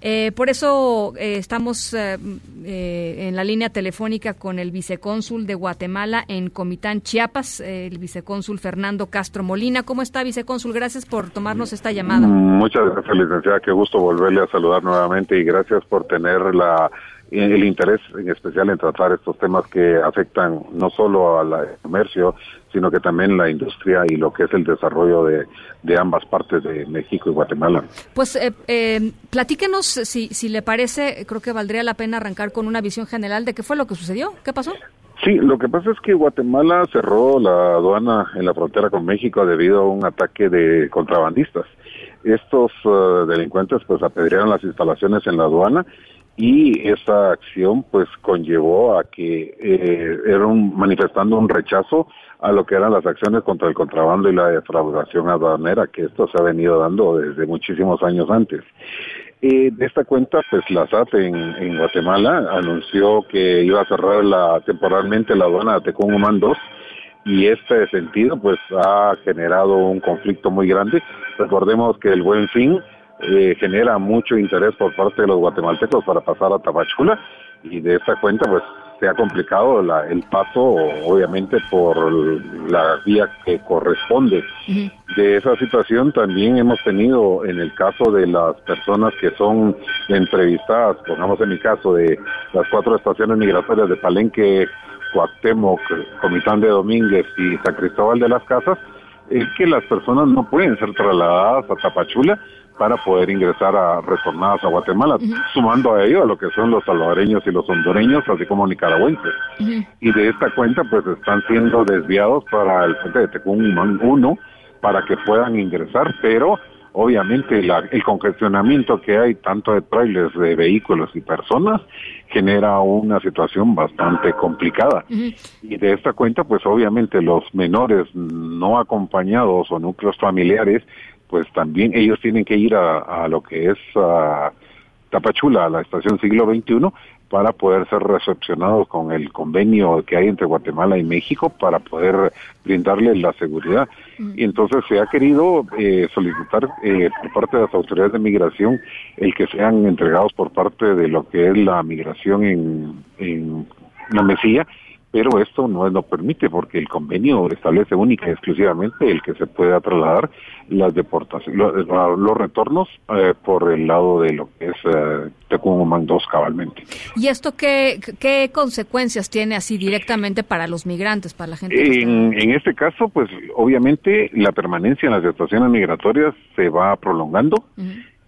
eh, por eso eh, estamos eh, en la línea telefónica con el vicecónsul de Guatemala en Comitán, Chiapas, el vicecónsul Fernando Castro Molina. ¿Cómo está, vicecónsul? Gracias por tomarnos esta llamada. Muchas gracias, licenciada. Qué gusto volverle a saludar nuevamente y gracias por tener la el interés en especial en tratar estos temas que afectan no solo al comercio, sino que también la industria y lo que es el desarrollo de, de ambas partes de México y Guatemala. Pues eh, eh, platíquenos, si, si le parece, creo que valdría la pena arrancar con una visión general de qué fue lo que sucedió, qué pasó. Sí, lo que pasa es que Guatemala cerró la aduana en la frontera con México debido a un ataque de contrabandistas. Estos uh, delincuentes pues apedrearon las instalaciones en la aduana y esa acción pues conllevó a que eh, manifestando un rechazo a lo que eran las acciones contra el contrabando y la defraudación aduanera que esto se ha venido dando desde muchísimos años antes. Eh, de esta cuenta, pues la SAT en, Guatemala anunció que iba a cerrar la, temporalmente la aduana de Tecumumán 2 y este sentido pues ha generado un conflicto muy grande. Recordemos que el Buen Fin eh, genera mucho interés por parte de los guatemaltecos para pasar a Tapachula y de esta cuenta pues se ha complicado la, el paso obviamente por la vía que corresponde. De esa situación también hemos tenido en el caso de las personas que son entrevistadas, pongamos en mi caso de las cuatro estaciones migratorias de Palenque, Cuauhtémoc, Comitán de Domínguez y San Cristóbal de las Casas, es que las personas no pueden ser trasladadas a Tapachula para poder ingresar a retornadas a Guatemala, sumando a ello a lo que son los salvadoreños y los hondureños, así como nicaragüenses. Y de esta cuenta, pues están siendo desviados para el puente de Tecún 1 para que puedan ingresar, pero obviamente el congestionamiento que hay tanto de trailers, de vehículos y personas genera una situación bastante complicada. Y de esta cuenta, pues obviamente los menores no acompañados o núcleos familiares pues también ellos tienen que ir a, lo que es Tapachula, a la estación siglo XXI, para poder ser recepcionados con el convenio que hay entre Guatemala y México para poder brindarles la seguridad. Y entonces se ha querido eh, solicitar eh, por parte de las autoridades de migración el que sean entregados por parte de lo que es la migración en, en la Mesía pero esto no lo permite porque el convenio establece única y exclusivamente el que se pueda trasladar las deportaciones, los, retornos eh, por el lado de lo que es eh, Tecumumán 2 cabalmente. ¿Y esto qué, qué consecuencias tiene así directamente para los migrantes, para la gente? En, en este caso, pues obviamente la permanencia en las estaciones migratorias se va prolongando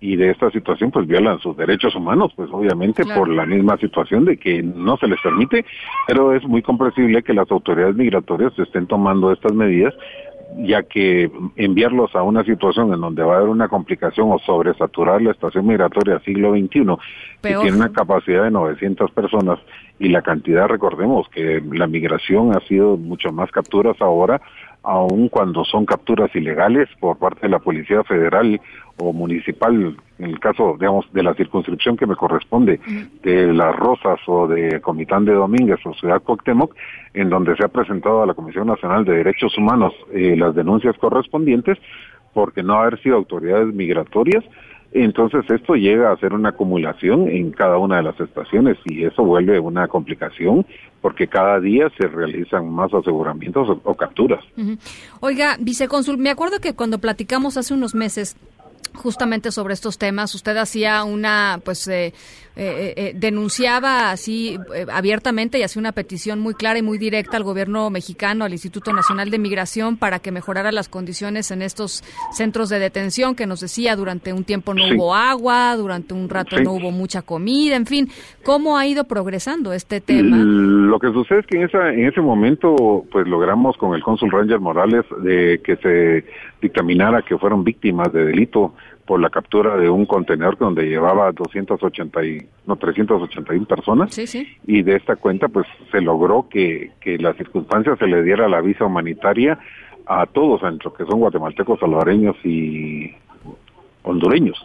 y de esta situación pues violan sus derechos humanos, pues obviamente por la misma situación de que no se les permite, pero es muy comprensible que las autoridades migratorias estén tomando estas medidas ya que enviarlos a una situación en donde va a haber una complicación o sobresaturar la estación migratoria siglo XXI, que tiene una capacidad de 900 personas y la cantidad, recordemos que la migración ha sido mucho más capturas ahora, aun cuando son capturas ilegales por parte de la Policía Federal o Municipal, en el caso, digamos, de la circunscripción que me corresponde, de Las Rosas o de Comitán de Domínguez o Ciudad Cuauhtémoc, en donde se ha presentado a la Comisión Nacional de Derechos Humanos eh, las denuncias correspondientes, porque no haber sido autoridades migratorias, entonces esto llega a ser una acumulación en cada una de las estaciones y eso vuelve una complicación porque cada día se realizan más aseguramientos o, capturas. Oiga, vicecónsul, me acuerdo que cuando platicamos hace unos meses justamente sobre estos temas. Usted hacía una, pues, eh, eh, eh, denunciaba así abiertamente y hacía una petición muy clara y muy directa al gobierno mexicano, al Instituto Nacional de Migración, para que mejorara las condiciones en estos centros de detención, que nos decía durante un tiempo no hubo agua, durante un rato no hubo mucha comida, en fin. ¿Cómo ha ido progresando este tema? Lo que sucede es que en, esa, en ese momento, pues, logramos con el cónsul Ranger Morales de que se dictaminara que fueron víctimas de delito por la captura de un contenedor donde llevaba 280 y, no, 381 personas. Y de esta cuenta, pues se logró que, que las circunstancias se le diera la visa humanitaria a todos, entre que son guatemaltecos, salvadoreños y hondureños.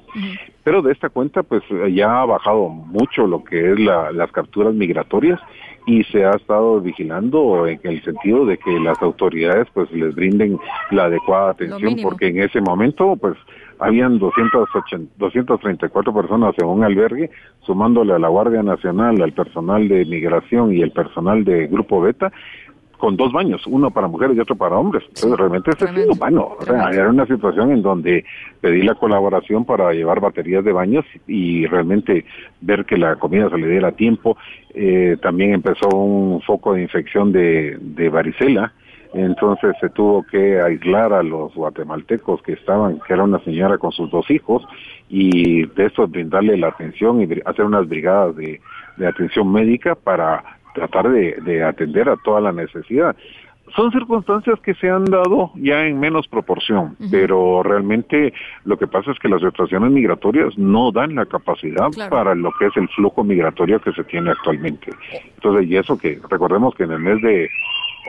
Pero de esta cuenta, pues ya ha bajado mucho lo que es la, las capturas migratorias y se ha estado vigilando en el sentido de que las autoridades pues les brinden la adecuada atención porque en ese momento pues habían 280, 234 personas en un albergue, sumándole a la Guardia Nacional, al personal de migración y el personal de Grupo Beta, con dos baños, uno para mujeres y otro para hombres. Entonces realmente es inhumano. O sea, era una situación en donde pedí la colaboración para llevar baterías de baños y realmente ver que la comida se le diera a tiempo. Eh, también empezó un foco de infección de, de varicela entonces se tuvo que aislar a los guatemaltecos que estaban, que era una señora con sus dos hijos, y de eso brindarle la atención y hacer unas brigadas de, atención médica para tratar de, atender a toda la necesidad. Son circunstancias que se han dado ya en menos proporción, pero realmente lo que pasa es que las situaciones migratorias no dan la capacidad para lo que es el flujo migratorio que se tiene actualmente. Entonces, y eso que recordemos que en el mes de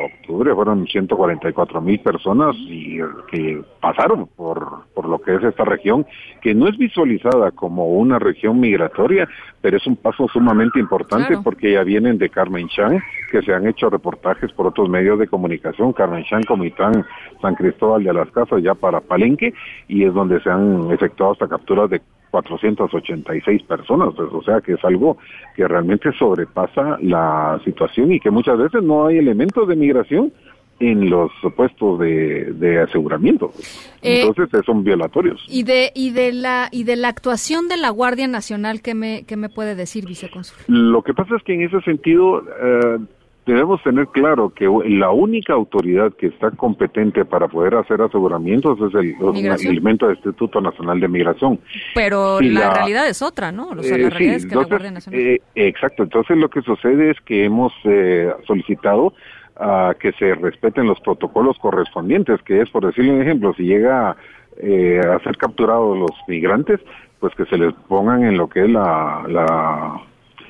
octubre fueron 144 mil personas y que pasaron por, por lo que es esta región, que no es visualizada como una región migratoria, pero es un paso sumamente importante porque ya vienen de Carmen Chan, que se han hecho reportajes por otros medios de comunicación comunicación, Carmenchán, Comitán, San Cristóbal de las Casas, ya para Palenque, y es donde se han efectuado hasta capturas de 486 personas, pues, o sea que es algo que realmente sobrepasa la situación y que muchas veces no hay elementos de migración en los puestos de, de aseguramiento. Eh, Entonces son violatorios. Y de y de la y de la actuación de la Guardia Nacional, ¿qué me qué me puede decir, vicecónsul? Lo que pasa es que en ese sentido eh, debemos tener claro que la única autoridad que está competente para poder hacer aseguramientos es el, el elemento del Instituto Nacional de Migración. Pero la, la- realidad es otra, ¿no? O sea, Eh, la sí, realidad es que la entonces, Guardia Nacional. eh, exacto. Entonces lo que sucede es que hemos eh, solicitado a que se respeten los protocolos correspondientes, que es, por decirle un ejemplo, si llega eh, a ser capturados los migrantes, pues que se les pongan en lo que es la, la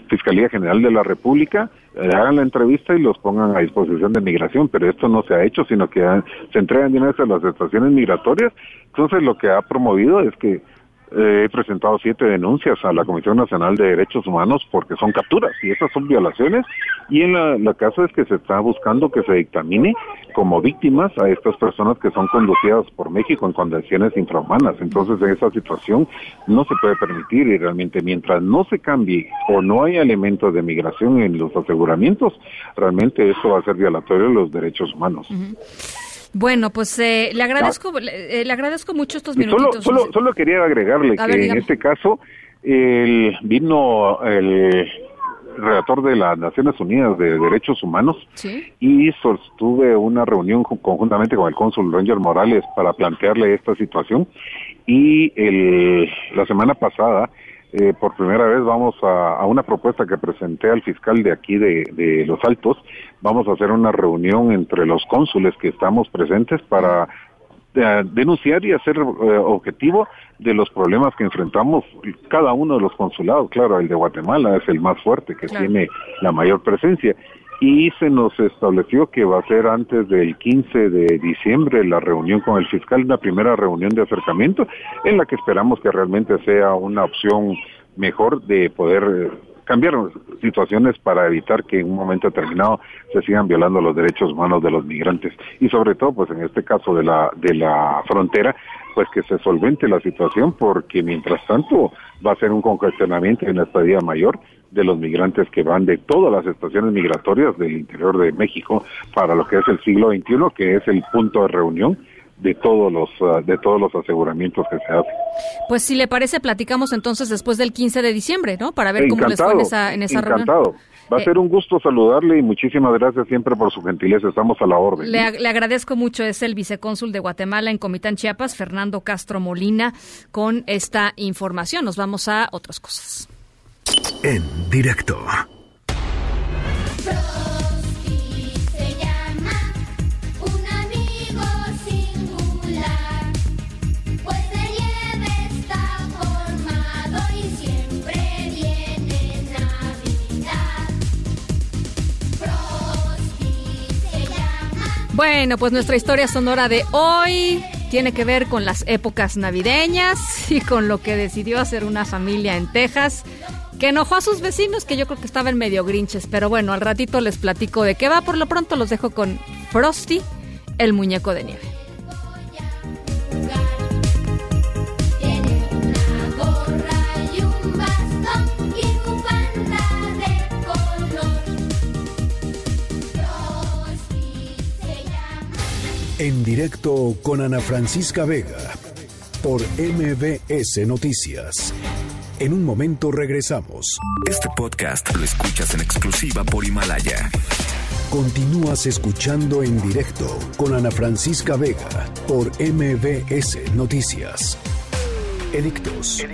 Fiscalía General de la República, eh, hagan la entrevista y los pongan a disposición de migración, pero esto no se ha hecho, sino que han- se entregan vez a las estaciones migratorias. Entonces lo que ha promovido es que eh, he presentado siete denuncias a la Comisión Nacional de Derechos Humanos porque son capturas y esas son violaciones y en la, la caso es que se está buscando que se dictamine como víctimas a estas personas que son conducidas por México en condiciones infrahumanas. Entonces en esa situación no se puede permitir y realmente mientras no se cambie o no haya elementos de migración en los aseguramientos, realmente eso va a ser violatorio de los derechos humanos. Bueno, pues eh, le agradezco le, eh, le agradezco mucho estos Y solo, solo, solo quería agregarle A que ver, en este caso el, vino el relator de las Naciones Unidas de Derechos Humanos Sí. y sostuve una reunión co- conjuntamente con el cónsul Ranger Morales para plantearle esta situación y el, la semana pasada eh, por primera vez vamos a, a una propuesta que presenté al fiscal de aquí de, de Los Altos, vamos a hacer una reunión entre los cónsules que estamos presentes para eh, denunciar y hacer eh, objetivo de los problemas que enfrentamos cada uno de los consulados. Claro, el de Guatemala es el más fuerte, que Claro. tiene la mayor presencia. Y se nos estableció que va a ser antes del 15 de diciembre la reunión con el fiscal, una primera reunión de acercamiento en la que esperamos que realmente sea una opción mejor de poder eh, cambiar situaciones para evitar que en un momento determinado se sigan violando los derechos humanos de los migrantes. Y sobre todo pues en este caso de la de la frontera pues que se solvente la situación porque mientras tanto va a ser un congestionamiento y una estadía mayor de los migrantes que van de todas las estaciones migratorias del interior de México para lo que es el siglo XXI que es el punto de reunión de todos los ah, de todos los aseguramientos que se hacen. Pues si le parece, platicamos entonces después del 15 de diciembre, ¿no? Para ver cómo les fue en esa, en esa encantado. reunión. Va a Eh, ser un gusto saludarle y muchísimas gracias siempre por su gentileza. Estamos a la orden. Le, ag- le agradezco mucho, es el vicecónsul de Guatemala en Comitán Chiapas, Fernando Castro Molina, con esta información. Nos vamos a otras cosas. En directo. Se llama un amigo singular, pues de nieve está formado y siempre viene Navidad. Frosty se llama Bueno, pues nuestra historia sonora de hoy tiene que ver con las épocas navideñas y con lo que decidió hacer una familia en Texas que enojó a sus vecinos que yo creo que estaban medio grinches, pero bueno, al ratito les platico de qué va, por lo pronto los dejo con Frosty, el muñeco de nieve. En directo con Ana Francisca Vega por MBS Noticias. En un momento regresamos. Este podcast lo escuchas en exclusiva por Himalaya. Continúas escuchando en directo con Ana Francisca Vega por MBS Noticias. Edictos.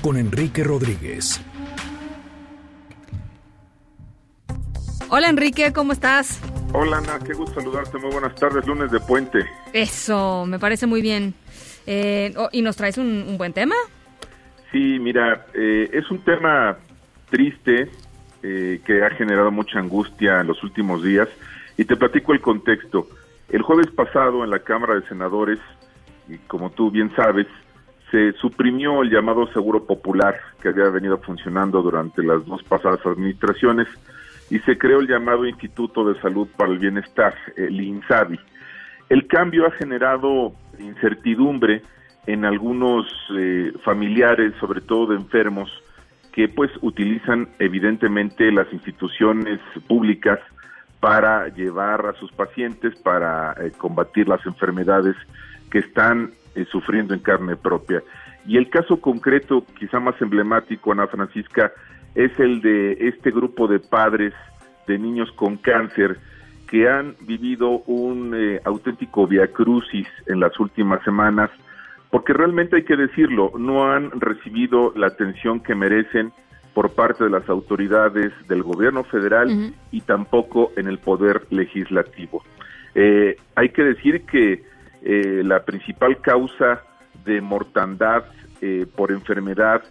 Con Enrique Rodríguez. Hola Enrique, ¿cómo estás? Hola Ana, qué gusto saludarte, muy buenas tardes, lunes de puente. Eso, me parece muy bien. Eh, oh, ¿Y nos traes un, un buen tema? Sí, mira, eh, es un tema triste eh, que ha generado mucha angustia en los últimos días y te platico el contexto. El jueves pasado en la Cámara de Senadores, y como tú bien sabes, se suprimió el llamado Seguro Popular que había venido funcionando durante las dos pasadas administraciones y se creó el llamado Instituto de Salud para el Bienestar, el INSABI. El cambio ha generado incertidumbre en algunos eh, familiares, sobre todo de enfermos, que pues utilizan evidentemente las instituciones públicas para llevar a sus pacientes para eh, combatir las enfermedades que están eh, sufriendo en carne propia. Y el caso concreto, quizá más emblemático, Ana Francisca, es el de este grupo de padres de niños con cáncer que han vivido un eh, auténtico viacrucis en las últimas semanas, porque realmente hay que decirlo, no han recibido la atención que merecen por parte de las autoridades del gobierno federal y tampoco en el poder legislativo. Eh, hay que decir que eh, la principal causa de mortandad eh, por enfermedad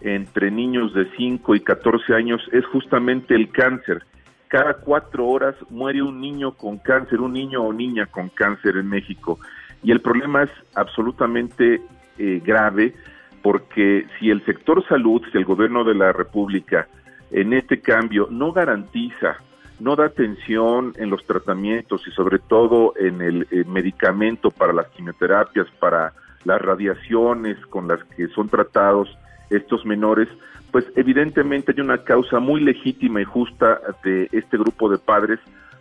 entre niños de 5 y 14 años es justamente el cáncer. Cada cuatro horas muere un niño con cáncer, un niño o niña con cáncer en México. Y el problema es absolutamente eh, grave porque si el sector salud, si el gobierno de la República en este cambio no garantiza, no da atención en los tratamientos y sobre todo en el, eh, medicamento para las quimioterapias, para las radiaciones con las que son tratados estos menores, pues evidentemente hay una causa muy legítima y justa de este grupo de padres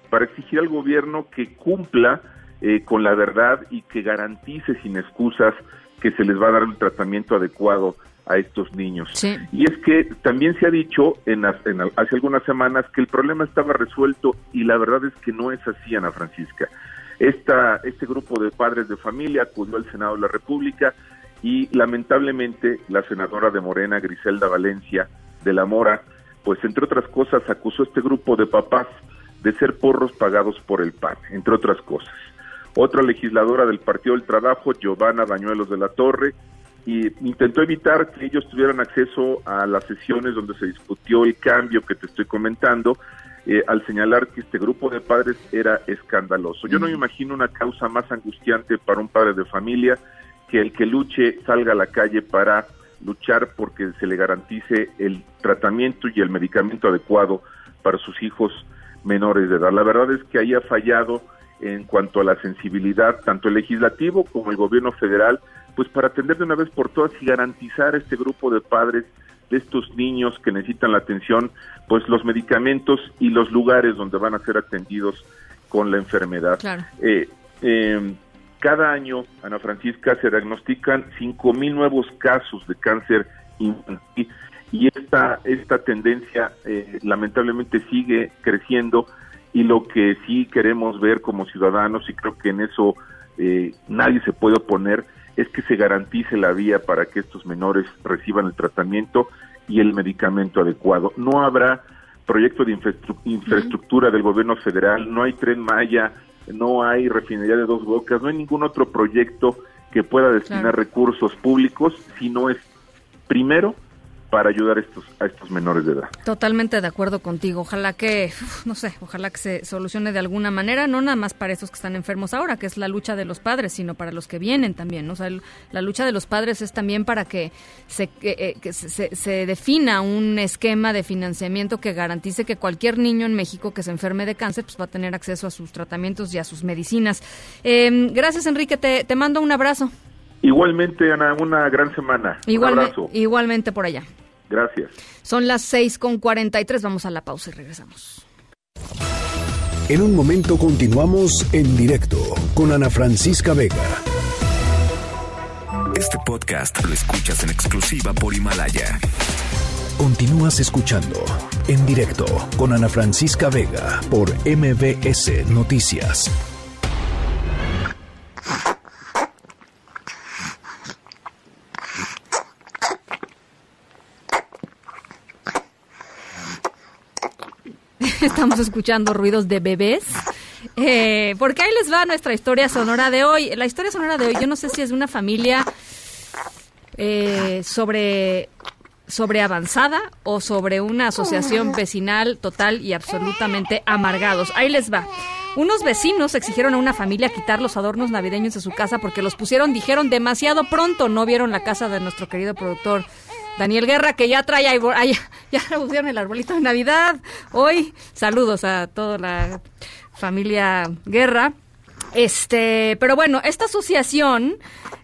para exigir al gobierno que cumpla eh, con la verdad y que garantice sin excusas que se les va a dar un tratamiento adecuado a estos niños. Y es que también se ha dicho en, en hace algunas semanas que el problema estaba resuelto y la verdad es que no es así, Ana Francisca. Esta, este grupo de padres de familia acudió al Senado de la República y lamentablemente la senadora de Morena, Griselda Valencia de la Mora, pues entre otras cosas acusó a este grupo de papás de ser porros pagados por el PAN, entre otras cosas. Otra legisladora del Partido del Trabajo, Giovanna Bañuelos de la Torre, y intentó evitar que ellos tuvieran acceso a las sesiones donde se discutió el cambio que te estoy comentando, eh, al señalar que este grupo de padres era escandaloso. Yo no me imagino una causa más angustiante para un padre de familia que el que luche, salga a la calle para luchar porque se le garantice el tratamiento y el medicamento adecuado para sus hijos menores de edad. La verdad es que ahí ha fallado en cuanto a la sensibilidad, tanto el legislativo como el gobierno federal, pues para atender de una vez por todas y garantizar a este grupo de padres de estos niños que necesitan la atención, pues los medicamentos y los lugares donde van a ser atendidos con la enfermedad. Claro. Eh, eh, cada año, Ana Francisca, se diagnostican 5 mil nuevos casos de cáncer infantil y esta, esta tendencia eh, lamentablemente sigue creciendo y lo que sí queremos ver como ciudadanos, y creo que en eso eh, nadie se puede oponer, es que se garantice la vía para que estos menores reciban el tratamiento y el medicamento adecuado. No habrá proyecto de infraestru- infraestructura del gobierno federal, no hay tren Maya, no hay refinería de dos bocas, no hay ningún otro proyecto que pueda destinar Claro. recursos públicos si no es primero para ayudar a estos, a estos menores de edad. Totalmente de acuerdo contigo. Ojalá que, no sé, ojalá que se solucione de alguna manera, no nada más para estos que están enfermos ahora, que es la lucha de los padres, sino para los que vienen también. O sea, el- la lucha de los padres es también para que se, que, eh, se, se- defina un esquema de financiamiento que garantice que cualquier niño en México que se enferme de cáncer pues, va a tener acceso a sus tratamientos y a sus medicinas. Eh, gracias, Enrique. Te, te mando un abrazo. Igualmente, Ana, una gran semana. Un Igualme- abrazo. igualmente por allá. Gracias. Son las 6 con 43. Vamos a la pausa y regresamos. En un momento continuamos en directo con Ana Francisca Vega. Este podcast lo escuchas en exclusiva por Himalaya. Continúas escuchando en directo con Ana Francisca Vega por MBS Noticias. Estamos escuchando ruidos de bebés. Eh, porque ahí les va nuestra historia sonora de hoy. La historia sonora de hoy, yo no sé si es de una familia eh, sobre, sobre avanzada o sobre una asociación vecinal total y absolutamente amargados. Ahí les va. Unos vecinos exigieron a una familia quitar los adornos navideños de su casa porque los pusieron, dijeron, demasiado pronto. No vieron la casa de nuestro querido productor Daniel Guerra, que ya trae, ay, ya pusieron el arbolito de Navidad. Hoy, saludos a toda la familia Guerra. Este, pero bueno, esta asociación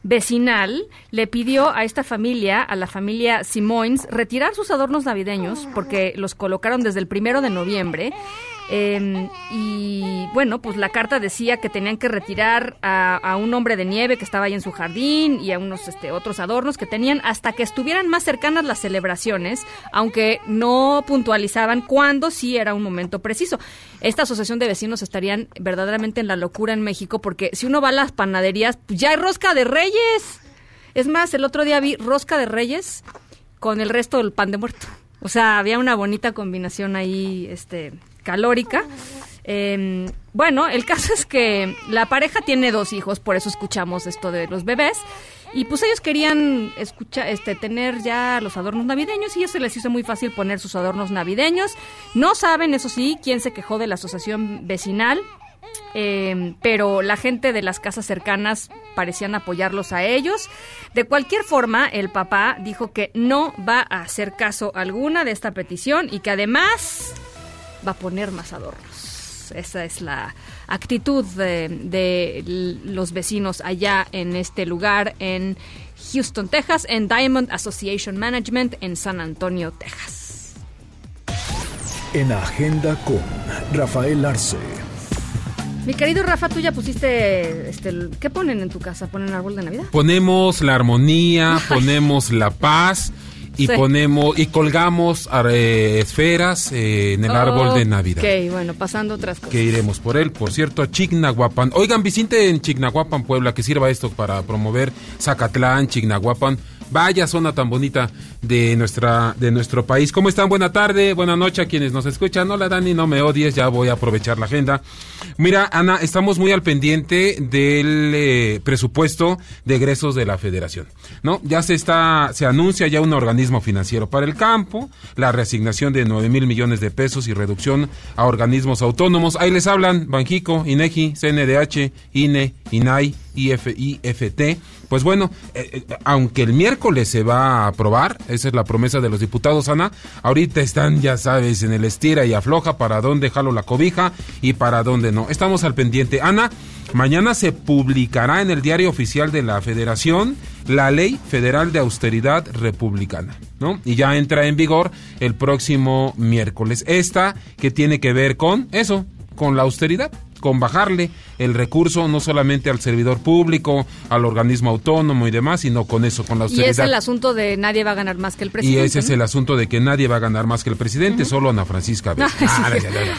vecinal le pidió a esta familia, a la familia Simoins, retirar sus adornos navideños porque los colocaron desde el primero de noviembre. Eh, y bueno, pues la carta decía que tenían que retirar a, un hombre de nieve que estaba ahí en su jardín y a unos este, otros adornos que tenían hasta que estuvieran más cercanas las celebraciones, aunque no puntualizaban cuándo sí era un momento preciso. Esta asociación de vecinos estarían verdaderamente en la locura en México porque si uno va a las panaderías, pues ya hay rosca de reyes. Es más, el otro día vi rosca de reyes con el resto del pan de muerto. O sea, había una bonita combinación ahí, este, calórica. Eh, bueno, el caso es que la pareja tiene dos hijos, por eso escuchamos esto de los bebés. Y pues ellos querían escuchar, este, tener ya los adornos navideños y eso les hizo muy fácil poner sus adornos navideños. No saben, eso sí, quién se quejó de la asociación vecinal. Eh, pero la gente de las casas cercanas parecían apoyarlos a ellos. De cualquier forma, el papá dijo que no va a hacer caso alguna de esta petición y que además va a poner más adornos. Esa es la actitud de, los vecinos allá en este lugar en Houston, Texas, en Diamond Association Management en San Antonio, Texas. En Agenda con Rafael Arce. Mi querido Rafa, tú ya pusiste, este, ¿qué ponen en tu casa? ¿Ponen árbol de Navidad? Ponemos la armonía, ponemos la paz y Sí. ponemos y colgamos eh, esferas eh, en el árbol de Navidad. Ok, bueno, pasando otras cosas. Que iremos por él, por cierto, a Chignahuapan. Oigan, visite en Chignahuapan, Puebla, que sirva esto para promover Zacatlán, Chignahuapan. Vaya zona tan bonita de nuestra de nuestro país. ¿Cómo están? Buena tarde, buena noche a quienes nos escuchan. Hola Dani, no me odies, ya voy a aprovechar la agenda. Mira, Ana, estamos muy al pendiente del eh, presupuesto de egresos de la Federación. ¿No? Ya se está se anuncia ya un organismo financiero para el campo, la reasignación de 9 mil millones de pesos y reducción a organismos autónomos. Ahí les hablan Banjico, INEGI, CNDH, INE, INAI, IF, IFT. Pues bueno, eh, eh, aunque el miércoles se va a aprobar, esa es la promesa de los diputados, Ana, ahorita están, ya sabes, en el estira y afloja para dónde jalo la cobija y para dónde no. Estamos al pendiente. Ana, mañana se publicará en el diario oficial de la Federación la Ley Federal de Austeridad Republicana, ¿no? Y ya entra en vigor el próximo miércoles. Esta que tiene que ver con eso, con la austeridad con bajarle el recurso no solamente al servidor público, al organismo autónomo y demás, sino con eso, con la Y austeridad. es el asunto de nadie va a ganar más que el Y presidente. ese es el asunto de que nadie va a ganar más que el presidente, solo Ana Francisca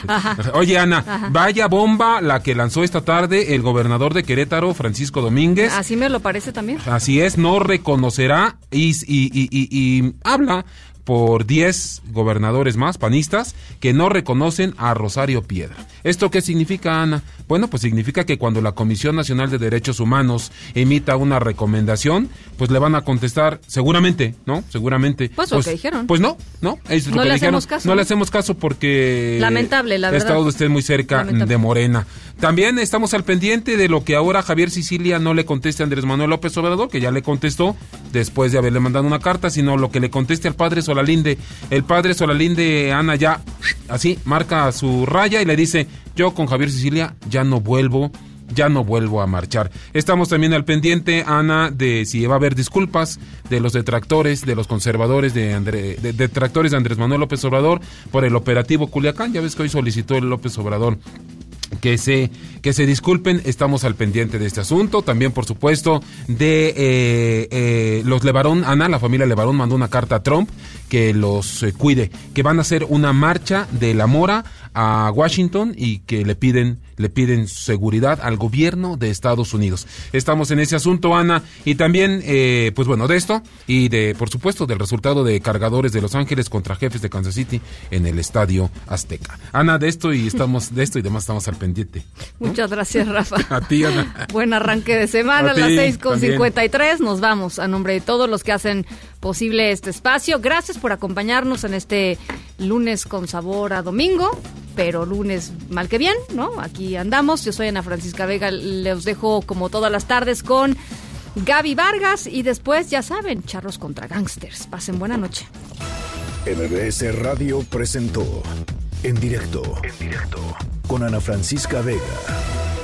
Ah. Oye, Ana, Ajá. vaya bomba la que lanzó esta tarde el gobernador de Querétaro, Francisco Domínguez. Así me lo parece también. Así es, no reconocerá y, y- y- y- y habla por 10 gobernadores más, panistas, que no reconocen a Rosario Piedra. ¿Esto qué significa, Ana? Bueno, pues significa que cuando la Comisión Nacional de Derechos Humanos emita una recomendación, pues le van a contestar, seguramente, ¿no? Seguramente. Pues lo que dijeron. Pues no, no. Es lo No que le dijeron. hacemos caso. No le hacemos caso porque... Lamentable, la verdad. estado usted muy cerca Lamentable. de Morena. También estamos al pendiente de lo que ahora Javier Sicilia no le conteste a Andrés Manuel López Obrador, que ya le contestó después de haberle mandado una carta, sino lo que le conteste al padre Solalinde. El padre Solalinde, Ana, ya así marca su raya y le dice, yo con Javier Sicilia ya no vuelvo ya no vuelvo a marchar. Estamos también al pendiente, Ana, de si va a haber disculpas de los detractores, de los conservadores de, André- de detractores de Andrés Manuel López Obrador por el operativo Culiacán. Ya ves que hoy solicitó el López Obrador que se que se disculpen. Estamos al pendiente de este asunto. También por supuesto de eh, eh, los Levarón Ana la familia Levarón mandó una carta a Trump que los eh, cuide que van a hacer una marcha de la mora a Washington y que le piden le piden seguridad al gobierno de Estados Unidos estamos en ese asunto Ana y también eh, pues bueno de esto y de por supuesto del resultado de cargadores de Los Ángeles contra jefes de Kansas City en el Estadio Azteca Ana de esto y estamos de esto y demás estamos al pendiente Muchas gracias, Rafa. a ti, Ana. Buen arranque de semana, A a las seis con también. 53. Nos vamos a nombre de todos los que hacen posible este espacio. Gracias por acompañarnos en este lunes con sabor a domingo, pero lunes mal que bien, ¿no? Aquí andamos. Yo soy Ana Francisca Vega. Les dejo como todas las tardes con Gaby Vargas y después, ya saben, charros contra gangsters. Pasen buena noche. MBS Radio presentó en directo, en directo con Ana Francisca Vega